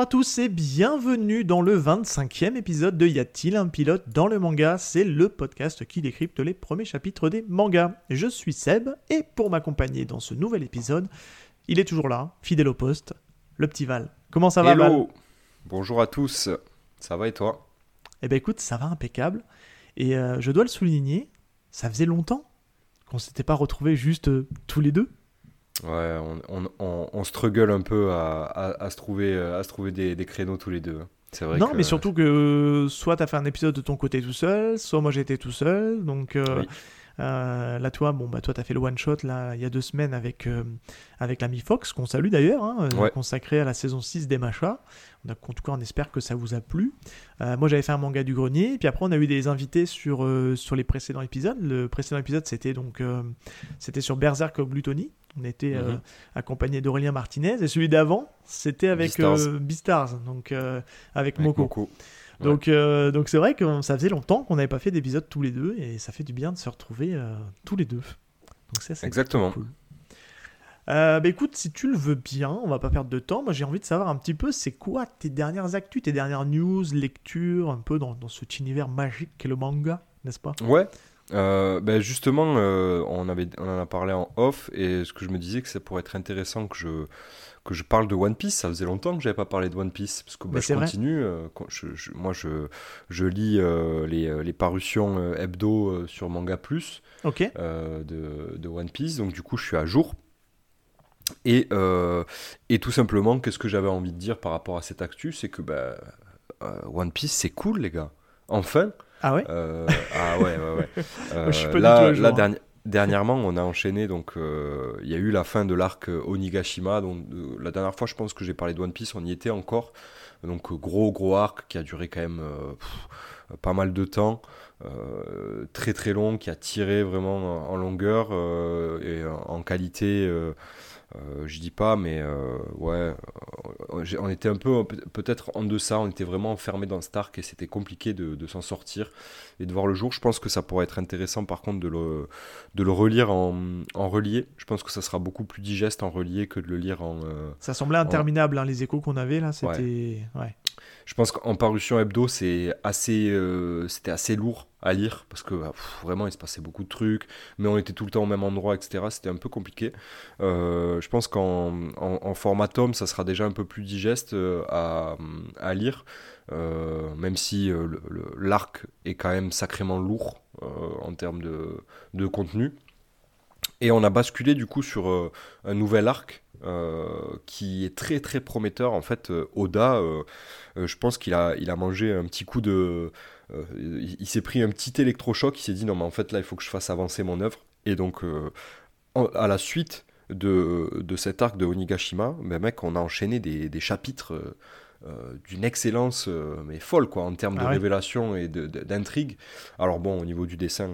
Bonjour à tous et bienvenue dans le 25e épisode de Y a-t-il un pilote dans le manga? C'est le podcast qui décrypte les premiers chapitres des mangas. Je suis Seb et pour m'accompagner dans ce nouvel épisode, il est toujours là, fidèle au poste, le petit Val. Comment ça va Val? Hello Bonjour à tous, ça va et toi? Eh ben écoute, ça va impeccable. Et euh, je dois le souligner, ça faisait longtemps qu'on s'était pas retrouvés juste euh, tous les deux. Ouais, on, on, on, struggle un peu à, à, se trouver, à se trouver des, des créneaux tous les deux. C'est vrai non, mais surtout que soit tu as fait un épisode de ton côté tout seul, soit moi j'étais tout seul. Donc euh, euh, là, toi, bon, bah, toi, tu as fait le one shot là, il y a deux semaines avec, euh, avec l'ami Fox, qu'on salue d'ailleurs, hein, consacré à la saison 6 des Machas. En tout cas, on espère que ça vous a plu. moi, j'avais fait un manga du grenier, puis après, on a eu des invités sur, sur les précédents épisodes. Le précédent épisode, c'était donc c'était sur Berserk Gluttony. On était euh, mhm. accompagné d'Aurélien Martinez et celui d'avant, c'était avec Beastars, euh, donc euh, avec, Moko. Donc donc c'est vrai que ça faisait longtemps qu'on n'avait pas fait d'épisode tous les deux et ça fait du bien de se retrouver tous les deux. Donc c'est Exactement. Cool. bah écoute, si tu le veux bien, on va pas perdre de temps. Moi j'ai envie de savoir un petit peu c'est quoi tes dernières actus, tes dernières news, lectures, un peu dans, dans cet univers magique qu'est le manga, n'est-ce pas? Ouais, euh, ben justement, euh, on, avait, on en a parlé en off, et ce que je me disais que ça pourrait être intéressant que je, que je parle de One Piece. Ça faisait longtemps que j'avais pas parlé de One Piece, parce que bah, je continue. Euh, je, moi, je, je lis les, les, parutions hebdo sur Manga Plus de, de, One Piece, donc du coup, je suis à jour. Et, et tout simplement, qu'est-ce que j'avais envie de dire par rapport à cette actu C'est que bah, One Piece, c'est cool, les gars. Enfin, ah ouais euh, Ah ouais, ouais, ouais. Euh, là, là hein. dernièrement, on a enchaîné, donc euh, il y a eu la fin de l'arc Onigashima. Donc, la dernière fois, je pense que j'ai parlé de One Piece, on y était encore. Donc, gros, gros arc qui a duré quand même pas mal de temps. très très long, qui a tiré vraiment en longueur et en qualité euh, je dis pas, mais euh, ouais, euh, on était un peu peut-être en deçà, on était vraiment enfermé dans Stark et c'était compliqué de, s'en sortir et de voir le jour. Je pense que ça pourrait être intéressant par contre de le, de le relire en, en relié. Je pense que ça sera beaucoup plus digeste en relié que de le lire en. ça semblait interminable, hein, les échos qu'on avait là, c'était. Ouais. Je pense qu'en parution hebdo, c'est assez, c'était assez lourd à lire parce que bah, vraiment il se passait beaucoup de trucs, mais on était tout le temps au même endroit, etc. C'était un peu compliqué. Euh, je pense qu'en en, format tome, ça sera déjà un peu plus digeste euh, à, lire, euh, même si l'arc est quand même sacrément lourd en termes de, de, contenu. Et on a basculé du coup sur un nouvel arc qui est très très prometteur. En fait, Oda, je pense qu'il a, il a mangé un petit coup de euh, il, s'est pris un petit électrochoc, il s'est dit non mais en fait là il faut que je fasse avancer mon œuvre. Et donc euh, à la suite de, de, cet arc de Onigashima, ben mec, on a enchaîné des, des chapitres euh, d'une excellence mais folle quoi en termes de ah révélation et d'intrigue. Alors bon, au niveau du dessin,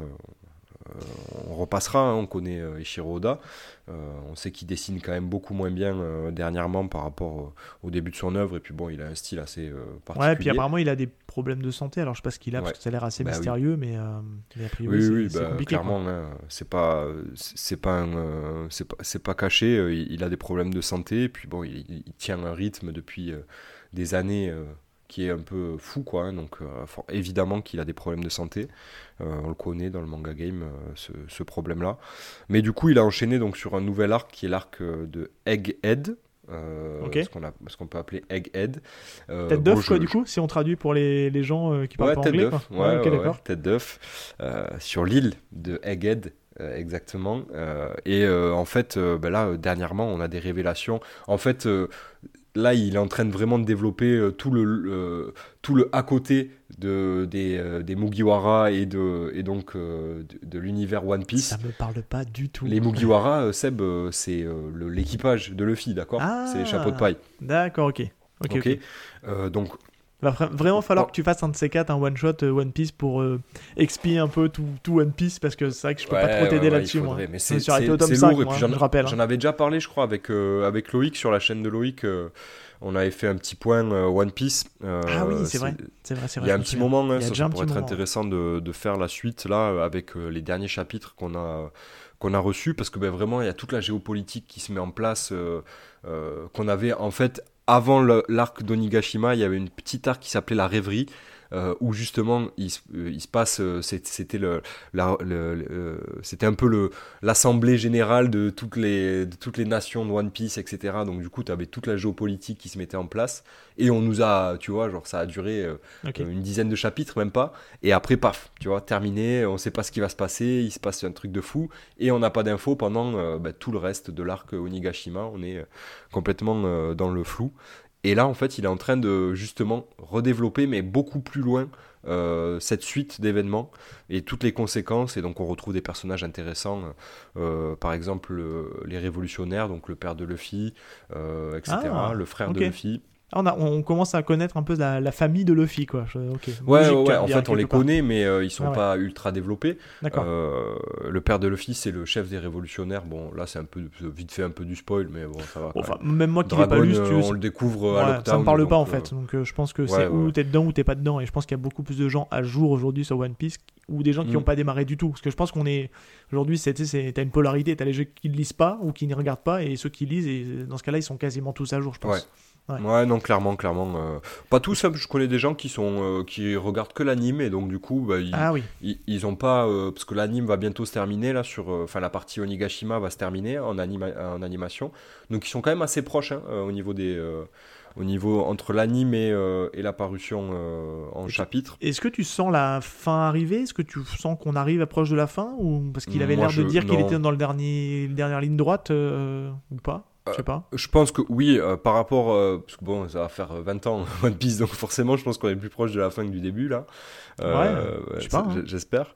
on repassera, hein, on connaît Ishiro Oda, on sait qu'il dessine quand même beaucoup moins bien dernièrement par rapport au, début de son œuvre, et puis bon, il a un style assez particulier. Ouais, puis apparemment il a des problèmes de santé. Alors je sais pas ce qu'il a parce que ça a l'air assez bah mystérieux, mais, euh, a priori oui, c'est bah, compliqué. Clairement, hein, c'est pas c'est pas euh, c'est pas, pas caché. Euh, il, a des problèmes de santé. Et puis bon, il, tient un rythme depuis des années qui est un peu fou quoi. Hein, donc évidemment qu'il a des problèmes de santé. on le connaît dans le manga game ce, ce problème là. Mais du coup, il a enchaîné donc sur un nouvel arc qui est l'arc de Egghead. Euh, ce qu'on ce qu'on peut appeler Egghead. Euh, tête d'œuf, quoi, du coup, si on traduit pour les, les gens euh, qui parlent pas anglais. Ouais, ouais, tête d'œuf. sur l'île de Egghead, exactement. et en fait, ben là, dernièrement, on a des révélations. En fait, là, il est en train de vraiment de développer euh, tout, le, euh, tout le à côté de, des, euh, des Mugiwara et, de, et donc de, l'univers One Piece. Ça me parle pas du tout. Les Mugiwara, Seb, c'est l'équipage de Luffy, d'accord? C'est les chapeaux de paille. D'accord, ok. Ok. ok? donc Va vraiment falloir que tu fasses un de ces quatre, un one shot One Piece pour euh, expier un peu tout, tout, One Piece parce que c'est vrai que je peux pas trop t'aider là-dessus moi. Mais c'est lourd et puis j'en. J'en avais déjà parlé je crois avec avec Loïc sur la chaîne de Loïc. on avait fait un petit point One Piece. ah oui, c'est vrai. C'est vrai, Il y a un petit moment, hein, ça, pourrait être intéressant de, de, faire la suite là avec les derniers chapitres qu'on a qu'on a reçus parce que ben, vraiment il y a toute la géopolitique qui se met en place qu'on avait en fait avant l'arc d'Onigashima, il y avait une petite arc qui s'appelait la rêverie, euh, où justement il, euh, il se passe, euh, c'était le, c'était un peu le l'assemblée générale de toutes les de toutes les nations de One Piece, etc. Donc du coup, tu avais toute la géopolitique qui se mettait en place, et on nous a, tu vois, genre ça a duré une dizaine de chapitres, même pas, et après paf, tu vois, terminé, on sait pas ce qui va se passer, il se passe un truc de fou, et on n'a pas d'infos pendant bah, tout le reste de l'arc Onigashima, on est complètement dans le flou. Et là, en fait, il est en train de justement redévelopper, mais beaucoup plus loin, euh, cette suite d'événements et toutes les conséquences. Et donc, on retrouve des personnages intéressants, euh, par exemple les révolutionnaires, donc le père de Luffy, euh, etc., ah, le frère de Luffy. Ah, on, on, commence à connaître un peu la, famille de Luffy, quoi. Ouais, ouais, en fait, on les connaît, mais euh, ils sont pas ultra développés. Euh, le père de Luffy, c'est le chef des révolutionnaires. Bon, là, c'est un peu vite fait un peu du spoil, mais bon, ça va. enfin, même moi qui l'ai pas lu, tu... on le découvre à Ça me parle pas, en fait. Donc, euh, je pense que c'est où t'es dedans ou t'es pas dedans. Et je pense qu'il y a beaucoup plus de gens à jour aujourd'hui sur One Piece ou des gens qui n'ont mm. pas démarré du tout. Parce que je pense qu'on est. Aujourd'hui, t'as une polarité. T'as les jeux qui ne lisent pas ou qui ne regardent pas, et ceux qui lisent, et dans ce cas-là, ils sont quasiment tous à jour, je pense. Ouais. non, clairement, clairement. Euh, pas tous, hein, je connais des gens qui sont euh, qui regardent que l'anime et donc du coup, bah, ils, ah, oui. ils, ont pas euh, parce que l'anime va bientôt se terminer là sur, enfin la partie Onigashima va se terminer en, anima en animation, donc ils sont quand même assez proches hein, au niveau des au niveau entre l'anime et, et, la parution en chapitre. Est-ce que tu sens la fin arriver? Est-ce que tu sens qu'on arrive proche de la fin ou parce qu'il avait l'air de dire qu'il était dans le dernier dernière ligne droite ou pas? Je sais pas. Euh, je pense que oui, euh, par rapport. Euh, parce que bon, ça va faire 20 ans One Piece, donc forcément, je pense qu'on est plus proche de la fin que du début, là. ouais, hein. j'espère.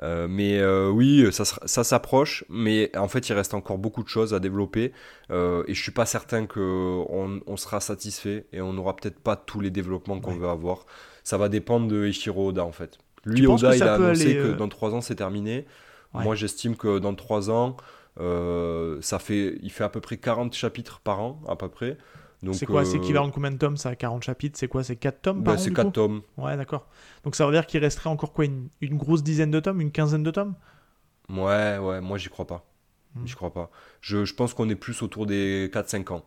mais oui, ça, ça s'approche, mais en fait, il reste encore beaucoup de choses à développer. et je suis pas certain qu'on on sera satisfait et on n'aura peut-être pas tous les développements qu'on veut avoir. Ça va dépendre de Ichiro Oda, en fait. Lui, Oda, il a annoncé que dans 3 ans, c'est terminé. Moi, j'estime que dans 3 ans. Euh, ça fait, il fait à peu près 40 chapitres par an, à peu près. C'est quoi C'est équivalent de combien de tomes Ça 40 chapitres? C'est quoi C'est 4 tomes par C'est 4 tomes. Ouais, d'accord. Donc ça veut dire qu'il resterait encore quoi une, une, grosse dizaine de tomes Une quinzaine de tomes? Ouais, ouais, moi j'y crois pas. Hmm. J'y crois pas. Je, je pense qu'on est plus autour des 4-5 ans.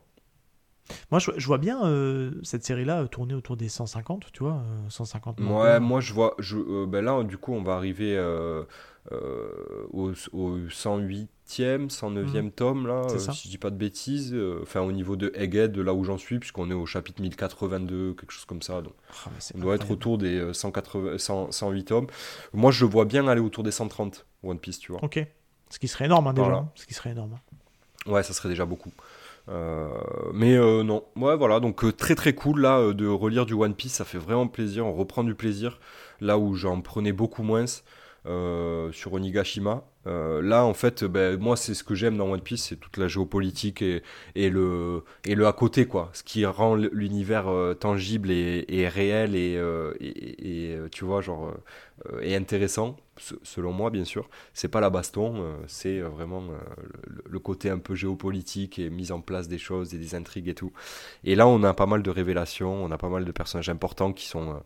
Moi, je, je vois bien euh, cette série-là euh, tourner autour des 150, tu vois, 150. Ouais, moi je vois. Je, ben là, du coup, on va arriver au, au 108 109e mmh. tome, là, euh, si je dis pas de bêtises, euh, enfin au niveau de Egghead, de là où j'en suis, puisqu'on est au chapitre 1082, quelque chose comme ça. Donc, ah, on doit être autour des 180, 108 tomes. Moi, je vois bien aller autour des 130 One Piece, tu vois. Ok. Ce qui serait énorme, hein, déjà. Ce qui serait énorme. Hein. Ouais, ça serait déjà beaucoup. Euh, mais non, ouais, voilà, donc très très cool là de relire du One Piece, ça fait vraiment plaisir, on reprend du plaisir là où j'en prenais beaucoup moins. Euh, sur Onigashima. Euh, là, en fait, ben, moi, c'est ce que j'aime dans One Piece, c'est toute la géopolitique et, le, à côté, quoi. Ce qui rend l'univers euh, tangible et, réel et, tu vois, genre, et intéressant selon moi bien sûr, c'est pas la baston, euh, c'est euh, vraiment euh, le, côté un peu géopolitique et mise en place des choses et des intrigues et tout. Et là, on a pas mal de révélations, on a pas mal de personnages importants qui sont,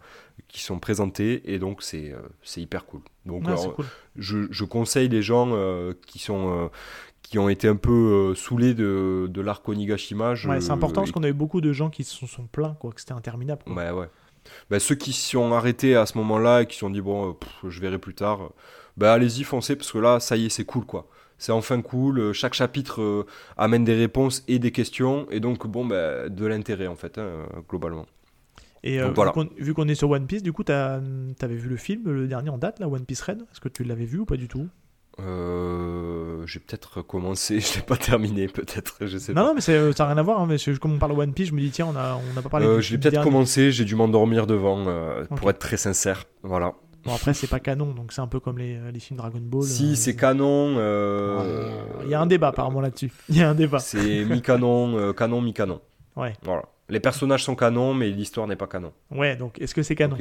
qui sont présentés et donc c'est hyper cool. Donc Je, je, conseille les gens qui sont qui ont été un peu saoulés de, de l'arc Onigashima. Ouais, c'est important parce qu'on a eu beaucoup de gens qui se sont, plaints, quoi, que c'était interminable. Quoi. Ouais, ouais. Bah, ceux qui s'y sont arrêtés à ce moment-là et qui se sont dit bon, euh, je verrai plus tard, bah allez-y, foncez parce que là, ça y est, c'est cool quoi. C'est enfin cool. Euh, chaque chapitre euh, amène des réponses et des questions et donc bon, bah, de l'intérêt en fait, hein, globalement. Et vu qu'on est sur One Piece, du coup, t'avais vu le film, le dernier en date, là, One Piece Red? Est-ce que tu l'avais vu ou pas du tout? Euh, j'ai peut-être commencé, je l'ai pas terminé, peut-être, je sais non, pas. Non, mais ça n'a rien à voir. Hein, mais comme on parle de One Piece, je me dis, tiens, on n'a on pas parlé euh, Je l'ai peut-être commencé, j'ai dû m'endormir devant, euh, pour être très sincère. Voilà. Bon, après, c'est pas canon, donc c'est un peu comme les, les films Dragon Ball. Si, c'est canon. Il y a un débat apparemment là-dessus. Il y a un débat. C'est mi-canon, canon, mi-canon. Ouais. Voilà. Les personnages sont canons, mais l'histoire n'est pas canon. Ouais, donc est-ce que c'est canon?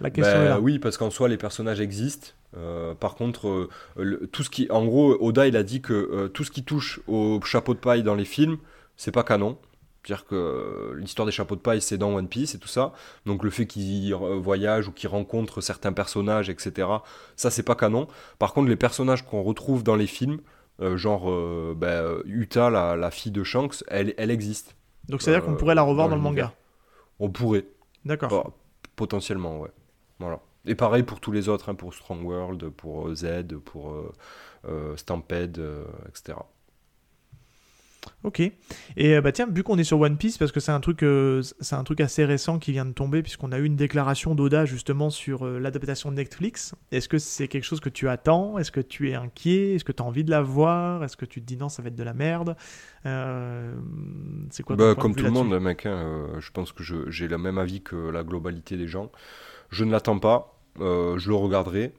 La question ben est là. Oui, parce qu'en soi, les personnages existent. Euh, par contre, euh, tout ce qui, en gros, Oda il a dit que euh, tout ce qui touche au chapeau de paille dans les films, c'est pas canon. C'est-à-dire que l'histoire des chapeaux de paille, c'est dans One Piece et tout ça. Donc le fait qu'il voyage ou qu'il rencontre certains personnages, etc., ça, c'est pas canon. Par contre, les personnages qu'on retrouve dans les films, genre ben, Utah, la, fille de Shanks, elle, elle existe. Donc c'est-à-dire qu'on pourrait la revoir dans, le manga On pourrait. D'accord. Bah, potentiellement, ouais. Voilà. Et pareil pour tous les autres, hein, pour Strong World, pour Z, pour Stampede, etc. Ok. Et euh, bah tiens, vu qu'on est sur One Piece, parce que c'est un truc, euh, c'est un truc assez récent qui vient de tomber, puisqu'on a eu une déclaration d'Oda justement sur euh, l'adaptation de Netflix. Est-ce que c'est quelque chose que tu attends? Est-ce que tu es inquiet? Est-ce que tu as envie de la voir? Est-ce que tu te dis non, ça va être de la merde? C'est quoi bah, Comme tout le monde, mec. Hein, je pense que j'ai le même avis que la globalité des gens. Je ne l'attends pas. je le regarderai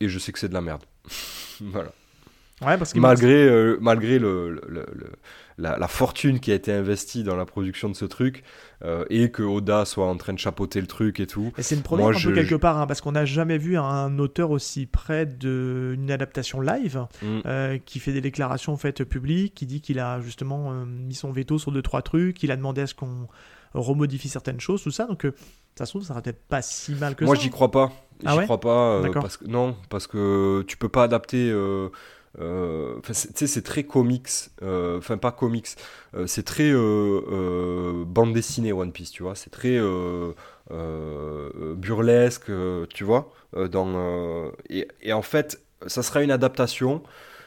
et je sais que c'est de la merde. voilà. Ouais, parce malgré, malgré le, la, fortune qui a été investie dans la production de ce truc euh, et que Oda soit en train de chapeauter le truc et tout. Et c'est une première un peu quelque part, hein, parce qu'on n'a jamais vu un auteur aussi près d'une adaptation live mm. euh, qui fait des déclarations faites publiques, qui dit qu'il a justement euh, mis son veto sur deux trois trucs, il a demandé à ce qu'on remodifie certaines choses, tout ça. Donc ça se trouve, ça sera peut-être pas si mal que Moi, ça. Moi, j'y crois pas. Ah j'y crois pas. parce que, non, parce que tu peux pas adapter euh, tu sais, c'est très comics, euh, enfin pas comics, euh, c'est très bande dessinée One Piece, tu vois, c'est très burlesque, tu vois. dans, et, et, en fait, ça sera une adaptation.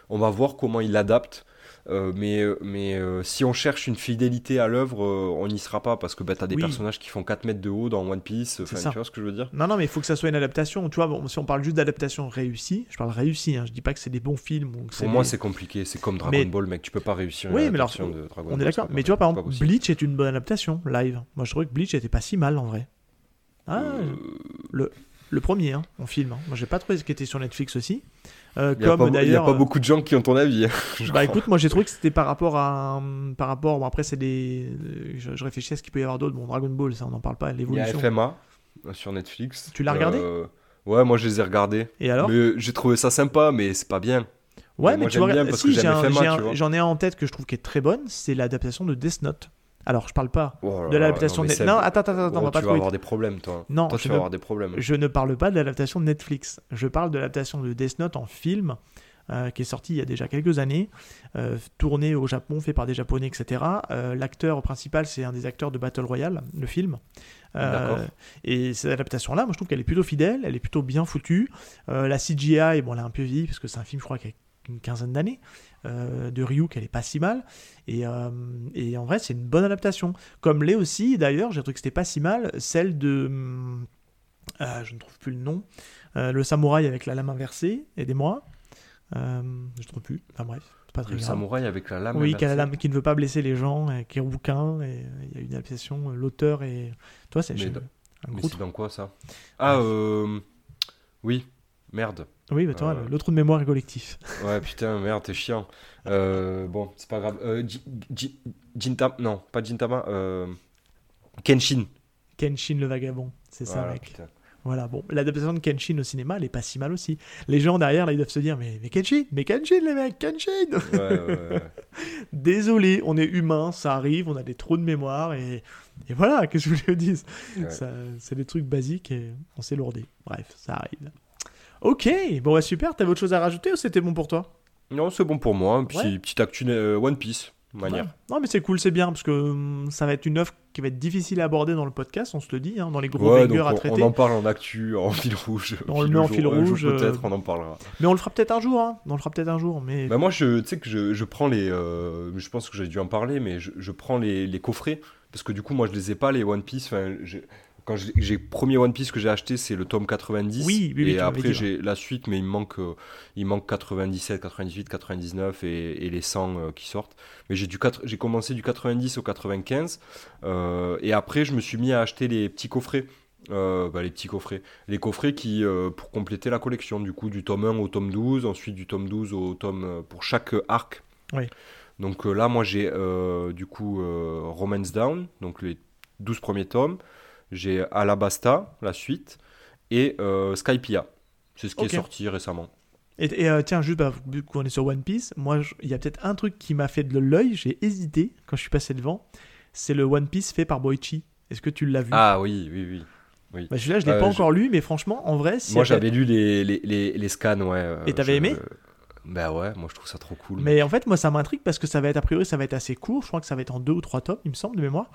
On va voir comment il l'adapte. Euh, mais euh, mais euh, si on cherche une fidélité à l'œuvre, on n'y sera pas parce que bah, tu as des personnages qui font 4 mètres de haut dans One Piece. Tu vois ce que je veux dire? Non, non, mais il faut que ça soit une adaptation. Tu vois, bon, si on parle juste d'adaptation réussie, je parle réussie, hein, je dis pas que c'est des bons films. Pour moi, c'est compliqué. C'est comme Dragon Ball, mec. Tu peux pas réussir oui, mais alors, de Dragon on est d'accord. Mais tu vois, par exemple, Bleach est une bonne adaptation live. Moi, je trouvais que Bleach était pas si mal en vrai. Ah, le, le premier, hein, en film. Hein. Moi, j'ai pas trouvé ce qui était sur Netflix aussi. Euh, il n'y a, pas beaucoup de gens qui ont ton avis. bah écoute, moi j'ai trouvé que c'était par rapport à. Par rapport, bon, après, c'est des. Je, réfléchis à ce qu'il peut y avoir d'autres. Bon, Dragon Ball, ça on n'en parle pas, l'évolution. Il y a FMA euh, sur Netflix. Tu l'as regardé euh, Ouais, moi je les ai regardés. Et alors J'ai trouvé ça sympa, mais c'est pas bien. Ouais, mais, tu vois, si, j'en ai, ai, en tête que je trouve qui est très bonne, c'est l'adaptation de Death Note. Alors, je parle pas oh de l'adaptation de Netflix. Non, attends, attends, attends, on va pas Tu vas avoir des problèmes, toi. Non, toi, tu vas avoir des problèmes. Je ne parle pas de l'adaptation de Netflix. Je parle de l'adaptation de Death Note en film. Euh, qui est sorti il y a déjà quelques années, euh, tourné au Japon, fait par des Japonais, etc. Euh, l'acteur principal, c'est un des acteurs de Battle Royale, le film. et cette adaptation-là, moi je trouve qu'elle est plutôt fidèle, elle est plutôt bien foutue. la CGI, bon, elle est un peu vieille, parce que c'est un film, je crois, qui a une quinzaine d'années. Euh, de Ryuk, elle est pas si mal. Et, euh, et en vrai, c'est une bonne adaptation. Comme l'est aussi, d'ailleurs, j'ai trouvé que c'était pas si mal, celle de. Euh, je ne trouve plus le nom. le samouraï avec la lame inversée, aidez-moi. je ne trouve plus. Enfin bref. Pas très le samouraï avec la lame Oui, qui, la lame, qui ne veut pas blesser les gens, et qui est rouquin, et il y a une adaptation, l'auteur et... Toi, c'est... Mais, mais c'est dans quoi, ça? Ah, oui, merde. Oui, toi, euh. l'autre de mémoire est collectif. Ouais, putain, merde, t'es chiant. Euh, bon, c'est pas grave. Euh, Jintama, non, pas Jintama. Euh, Kenshin. Kenshin le vagabond, c'est ça, mec. Voilà, bon, l'adaptation de Kenshin au cinéma, elle est pas si mal aussi. Les gens derrière, là, ils doivent se dire, mais, mais Kenshin, mais Kenshin, les mecs, Kenshin ouais, ouais, ouais. Désolé, on est humain, ça arrive, on a des trous de mémoire, et, et voilà, que je vous le dise. C'est des trucs basiques, et on s'est lourdé. Bref, ça arrive. Ok, bon bah super, t'avais autre chose à rajouter ou c'était bon pour toi? Non, c'est bon pour moi. Puis petite actu euh, One Piece, manière. Non mais c'est cool, c'est bien parce que hum, ça va être une œuvre qui va être difficile à aborder dans le podcast, on se le dit, hein, dans les gros bangers à traiter. On en parle en actu, en fil rouge. On le met en fil rouge. Peut-être, on en parlera. Mais on le fera peut-être un jour, hein. On le fera peut-être un jour, mais. Bah moi, je, tu sais que je, je, prends les, euh, je pense que j'ai dû en parler, mais je, je prends les, les, coffrets parce que du coup, moi, je les ai pas les One Piece. Enfin, quand j'ai premier One Piece que j'ai acheté, c'est le tome 90. Oui, oui, Et après, j'ai la suite, mais il manque, euh, il manque 97, 98, 99 et, et les 100 euh, qui sortent. Mais j'ai j'ai commencé du 90 au 95. Euh, et après, je me suis mis à acheter les petits coffrets. Bah, les petits coffrets. Les coffrets qui, pour compléter la collection, du coup, du tome 1 au tome 12, ensuite du tome 12 au tome. pour chaque arc. Oui. Donc là, moi, j'ai du coup Romance Down, donc les 12 premiers tomes j'ai Alabasta, la suite, et euh, Skypia. C'est ce qui est sorti récemment. Et, euh, tiens, juste bah, vu qu'on est sur One Piece, moi, il y a peut-être un truc qui m'a fait de l'œil, j'ai hésité quand je suis passé devant, c'est le One Piece fait par Boichi. Est-ce que tu l'as vu? Ah oui, oui, oui. oui. Bah, celui-là, je l'ai euh, pas encore lu, mais franchement, en vrai... moi, j'avais lu les, les, les, scans, ouais. et t'avais aimé? Bah ouais, moi je trouve ça trop cool. Mais en fait, moi ça m'intrigue parce que ça va être, a priori, ça va être assez court. Je crois que ça va être en deux ou trois tomes, il me semble, de mémoire.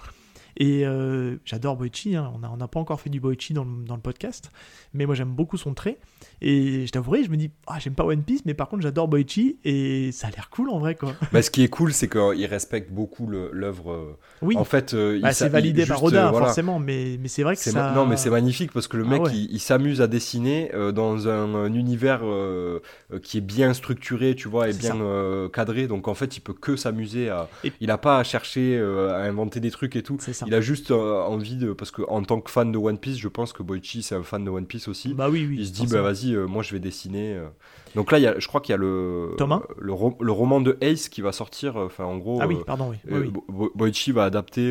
Et euh, j'adore Boichi, hein. on n'a pas encore fait du Boichi dans le, dans le podcast, mais moi j'aime beaucoup son trait. Et je t'avouerai, je me dis, ah, j'aime pas One Piece, mais par contre j'adore Boichi et ça a l'air cool en vrai quoi. Bah, ce qui est cool, c'est qu'il respecte beaucoup l'œuvre. Oui, En fait, euh, Bah, c'est validé par Oda euh, voilà. forcément, mais, mais c'est vrai que C'est ça. Non, mais c'est magnifique parce que le Ah mec, ouais. il, il s'amuse à dessiner euh, dans un, un univers euh, qui est bien structuré, tu vois, et bien euh, cadré. Donc en fait, il peut que s'amuser à. Et- Il a pas à chercher euh, à inventer des trucs et tout. Il a juste envie de. Parce que en tant que fan de One Piece, je pense que Boichi, c'est un fan de One Piece aussi. Bah oui, oui. il se dit, bah vas-y, euh, moi je vais dessiner. euh. Donc là, il y a, je crois qu'il y a le, Thomas le, ro- le roman de Ace qui va sortir. euh, Enfin, en gros, Ah oui, pardon, oui. oui, oui. Bo- Bo- Boichi va adapter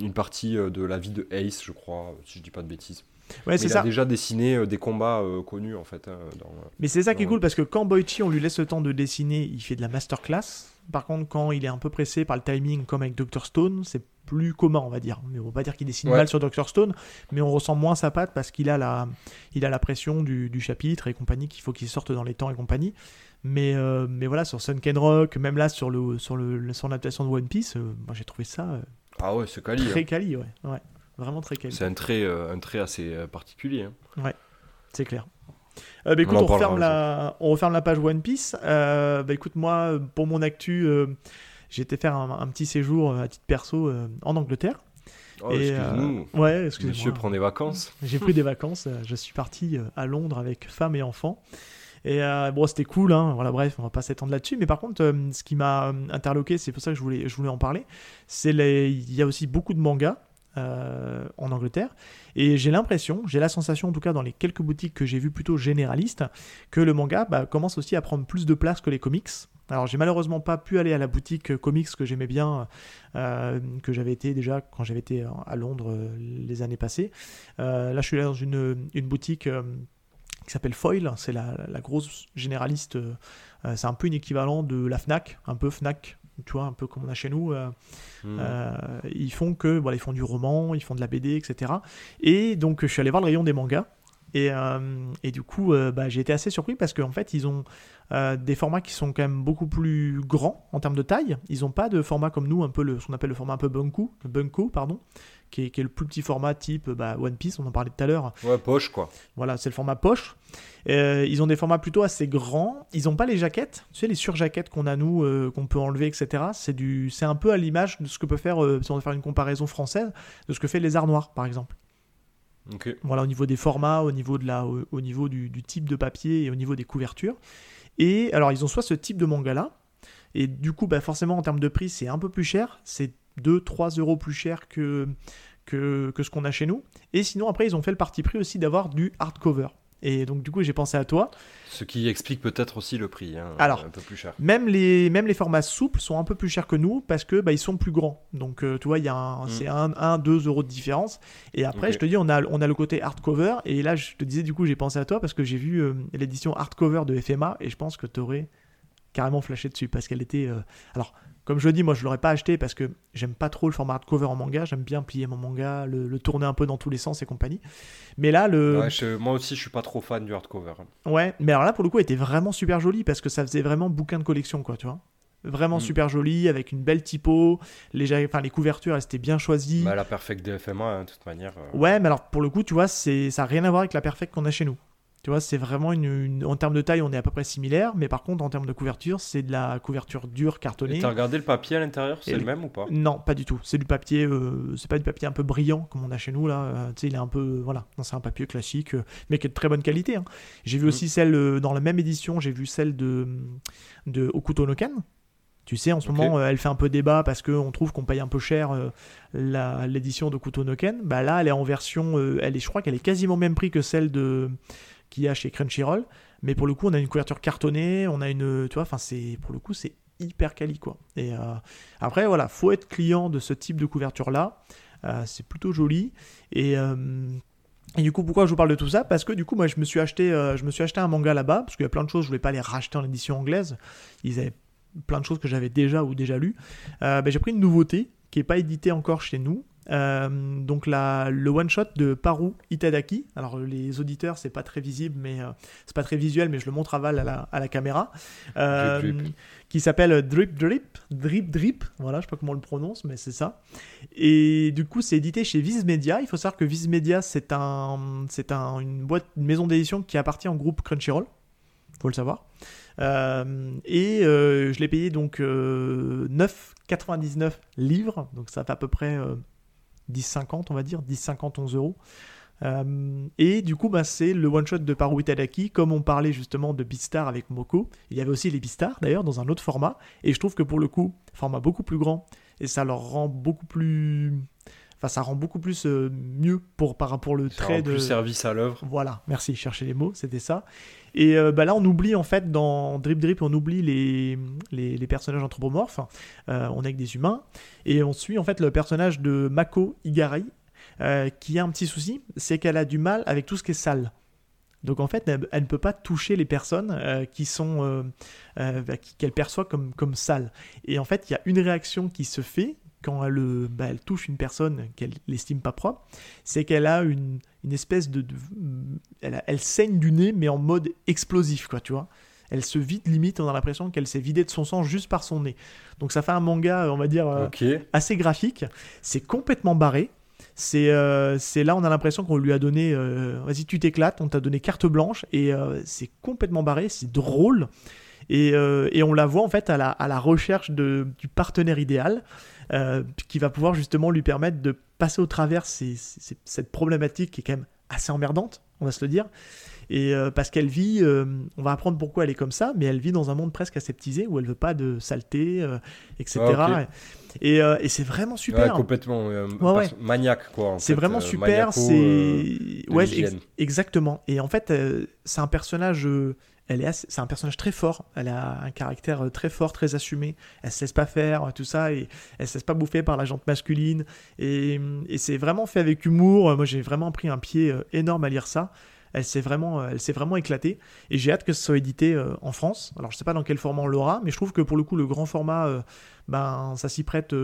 une partie de la vie de Ace, je crois, si je dis pas de bêtises. Ouais, c'est il ça. a déjà dessiné des combats euh, connus en fait. hein, dans, Mais c'est ça qui est cool parce que quand Boichi, on lui laisse le temps de dessiner, il fait de la masterclass. Par contre, quand il est un peu pressé par le timing, comme avec Dr. Stone, c'est plus commun, on va dire. Mais on va pas dire qu'il dessine Ouais. mal sur Dr. Stone, mais on ressent moins sa patte parce qu'il a la, il a la pression du, du chapitre et compagnie, qu'il faut qu'il sorte dans les temps et compagnie. Mais, euh, mais voilà, sur Sunken Rock, même là sur, le, sur le, son adaptation de One Piece, euh, moi j'ai trouvé ça euh, Ah ouais, c'est quali. très hein. quali, ouais. ouais. Vraiment très quali. C'est un trait, un trait assez particulier. hein. C'est clair. Euh, bah, écoute, on, referme la, on referme la page One Piece. Euh, bah, écoute, moi, pour mon actu, euh, j'ai été faire un, un petit séjour à titre perso en Angleterre. Oh, excuse-nous. ouais, Monsieur excusez-moi. prend des vacances. J'ai pris des vacances. Je suis parti à Londres avec femme et enfant. Et euh, bon, c'était cool. Hein, voilà, bref, on va pas s'étendre là-dessus. Mais par contre, euh, ce qui m'a euh, interloqué, c'est pour ça que je voulais, je voulais en parler. C'est les... il y a aussi beaucoup de mangas euh, en Angleterre. Et j'ai l'impression, j'ai la sensation, en tout cas dans les quelques boutiques que j'ai vues plutôt généralistes, que le manga bah, commence aussi à prendre plus de place que les comics. Alors j'ai malheureusement pas pu aller à la boutique comics que j'aimais bien, euh, que j'avais été déjà quand j'avais été à Londres euh, les années passées. Là je suis allé dans une, boutique qui s'appelle Foil, c'est la, grosse généraliste, c'est un peu une équivalent de la FNAC, un peu FNAC, tu vois, un peu comme on a chez nous. euh, Hmm. euh, ils font que voilà, ils font du roman, ils font de la BD, etc. Et donc je suis allé voir le rayon des mangas. Et, euh, et du coup, euh, bah, j'ai été assez surpris parce qu'en fait, ils ont euh, des formats qui sont quand même beaucoup plus grands en termes de taille. Ils n'ont pas de format comme nous, un peu le, ce qu'on appelle le format un peu bunko, bunko pardon, qui est, qui est le plus petit format type bah, One Piece, on en parlait tout à l'heure. Ouais, poche quoi. Voilà, c'est le format poche. Euh, ils ont des formats plutôt assez grands. Ils n'ont pas les jaquettes, tu sais, les surjaquettes qu'on a nous, euh, qu'on peut enlever, etc. C'est du, c'est un peu à l'image de ce que peut faire, euh, si on veut faire une comparaison française, de ce que fait les arts noirs, par exemple. Ok. Voilà, au niveau des formats, au niveau, de la, au, au niveau du, du type de papier et au niveau des couvertures. Et alors, ils ont soit ce type de manga-là, et du coup, bah, forcément, en termes de prix, c'est un peu plus cher. C'est 2-3 euros plus cher que, que, que ce qu'on a chez nous. Et sinon, après, ils ont fait le parti pris aussi d'avoir du hardcover. Et donc, du coup, j'ai pensé à toi. Ce qui explique peut-être aussi le prix. hein, Alors. un peu plus cher. Même les, même les formats souples sont un peu plus chers que nous parce que bah, ils sont plus grands. Donc, euh, tu vois, il y a un, Mm. c'est 1-2 euros de différence. Et après, je te dis, on a, on a le côté hardcover. Et là, je te disais, du coup, j'ai pensé à toi parce que j'ai vu euh, l'édition hardcover de FMA et je pense que tu aurais carrément flashé dessus parce qu'elle était. euh, Alors, comme je le dis, moi, je l'aurais pas acheté parce que j'aime pas trop le format hardcover en manga. J'aime bien plier mon manga, le, le tourner un peu dans tous les sens et compagnie. Mais là, le. Ouais, je- moi aussi, je suis pas trop fan du hardcover. hein. Ouais, mais alors là, pour le coup, elle était vraiment super jolie parce que ça faisait vraiment bouquin de collection, quoi, tu vois. Vraiment Mm. super joli, avec une belle typo. Les, enfin, les couvertures, elles étaient bien choisies. Bah, la perfect DFMA, hein, de toute manière. euh, Ouais, mais alors pour le coup, tu vois, c'est ça n'a rien à voir avec la perfect qu'on a chez nous. Tu vois, c'est vraiment une, une- En termes de taille, on est à peu près similaire, mais par contre, en termes de couverture, c'est de la couverture dure, Et cartonnée. t'as regardé le papier à l'intérieur C'est Et le le- même ou pas? Non, pas du tout. C'est du papier, euh, c'est pas du papier un peu brillant comme on a chez nous là. Euh, tu sais, il est un peu, voilà, non, c'est un papier classique, euh, mais qui est de très bonne qualité. hein. J'ai vu Mhm. aussi celle euh, dans la même édition, j'ai vu celle de de Okuto no Ken. Tu sais, en ce moment, euh, elle fait un peu débat parce qu'on trouve qu'on paye un peu cher euh, l'édition de Okuto no Ken. Bah là, elle est en version, euh, elle est, je crois qu'elle est quasiment au même prix que celle de qu'il y a chez Crunchyroll. Mais pour le coup, on a une couverture cartonnée, on a une, tu vois, enfin c'est pour le coup c'est hyper quali quoi. Et euh, après voilà, faut être client de ce type de couverture là. c'est plutôt joli et euh, et du coup, pourquoi je vous parle de tout ça? Parce que du coup, moi, je me suis acheté, euh, je me suis acheté un manga là-bas, parce qu'il y a plein de choses, je voulais pas les racheter en édition anglaise. Ils avaient plein de choses que j'avais déjà ou déjà lues. Euh, ben, j'ai pris une nouveauté qui est pas éditée encore chez nous. Donc la, le one shot de Paru Itadaki. Alors les auditeurs, c'est pas très visible, mais c'est pas très visuel, mais je le montre à Val à la, à la caméra. Qui s'appelle Drip Drip, Drip Drip. Voilà, je sais pas comment on le prononce, mais c'est ça. Et du coup, c'est édité chez Viz Media. Il faut savoir que Viz Media, c'est un, c'est un, une boîte, une maison d'édition qui appartient au groupe Crunchyroll. Faut le savoir. Euh, et euh, je l'ai payé donc 9,99 euh, livres, donc ça fait à peu près 10,50 on va dire, 10,50, 11 euros. et du coup, bah, c'est le one-shot de Paru Itadaki, comme on parlait justement de Beastar avec Moko. Il y avait aussi les Beastars d'ailleurs dans un autre format, et je trouve que pour le coup, format beaucoup plus grand, et ça leur rend beaucoup plus Enfin, ça rend beaucoup plus mieux pour, par rapport le trait rend de. Plus service à l'œuvre. Voilà, merci, chercher les mots, c'était ça. Et euh, bah là, on oublie en fait dans Drip Drip, on oublie les, les, personnages anthropomorphes. Euh, on est avec des humains. Et on suit en fait le personnage de Mako Igari, euh, qui a un petit souci, c'est qu'elle a du mal avec tout ce qui est sale. Donc en fait, elle, ne peut pas toucher les personnes qui sont bah, qu'elle perçoit comme comme sales. Et en fait, il y a une réaction qui se fait quand elle, bah, elle touche une personne qu'elle n'estime pas propre, c'est qu'elle a une, une, espèce de... elle, elle, saigne du nez, mais en mode explosif, quoi, tu vois. Elle se vide limite, on a l'impression qu'elle s'est vidée de son sang juste par son nez. Donc ça fait un manga, on va dire, euh, assez graphique. C'est complètement barré. C'est euh, là, on a l'impression qu'on lui a donné, euh, vas-y, tu t'éclates, on t'a donné carte blanche, et c'est complètement barré, c'est drôle. Et, et, on la voit en fait à la, à la recherche de, du partenaire idéal. Euh, qui va pouvoir justement lui permettre de passer au travers cette problématique qui est quand même assez emmerdante, on va se le dire. Et euh, parce qu'elle vit, euh, on va apprendre pourquoi elle est comme ça, mais elle vit dans un monde presque aseptisé où elle veut pas de saleté, etc. Ah, et, et c'est vraiment super. complètement maniaque quoi. C'est vraiment super. c'est ouais, exactement. Et en fait, c'est un personnage c'est un personnage très fort. Elle a un caractère euh, très fort, très assumé. Elle se laisse pas faire, tout ça, et elle se laisse pas bouffer par la jante masculine. Et, c'est vraiment fait avec humour. Moi, j'ai vraiment pris un pied euh, énorme à lire ça. Elle s'est vraiment, elle s'est vraiment éclatée. Et j'ai hâte que ce soit édité euh, en France. Alors, je sais pas dans quel format on l'aura, mais je trouve que pour le coup, le grand format, ben, ça s'y prête,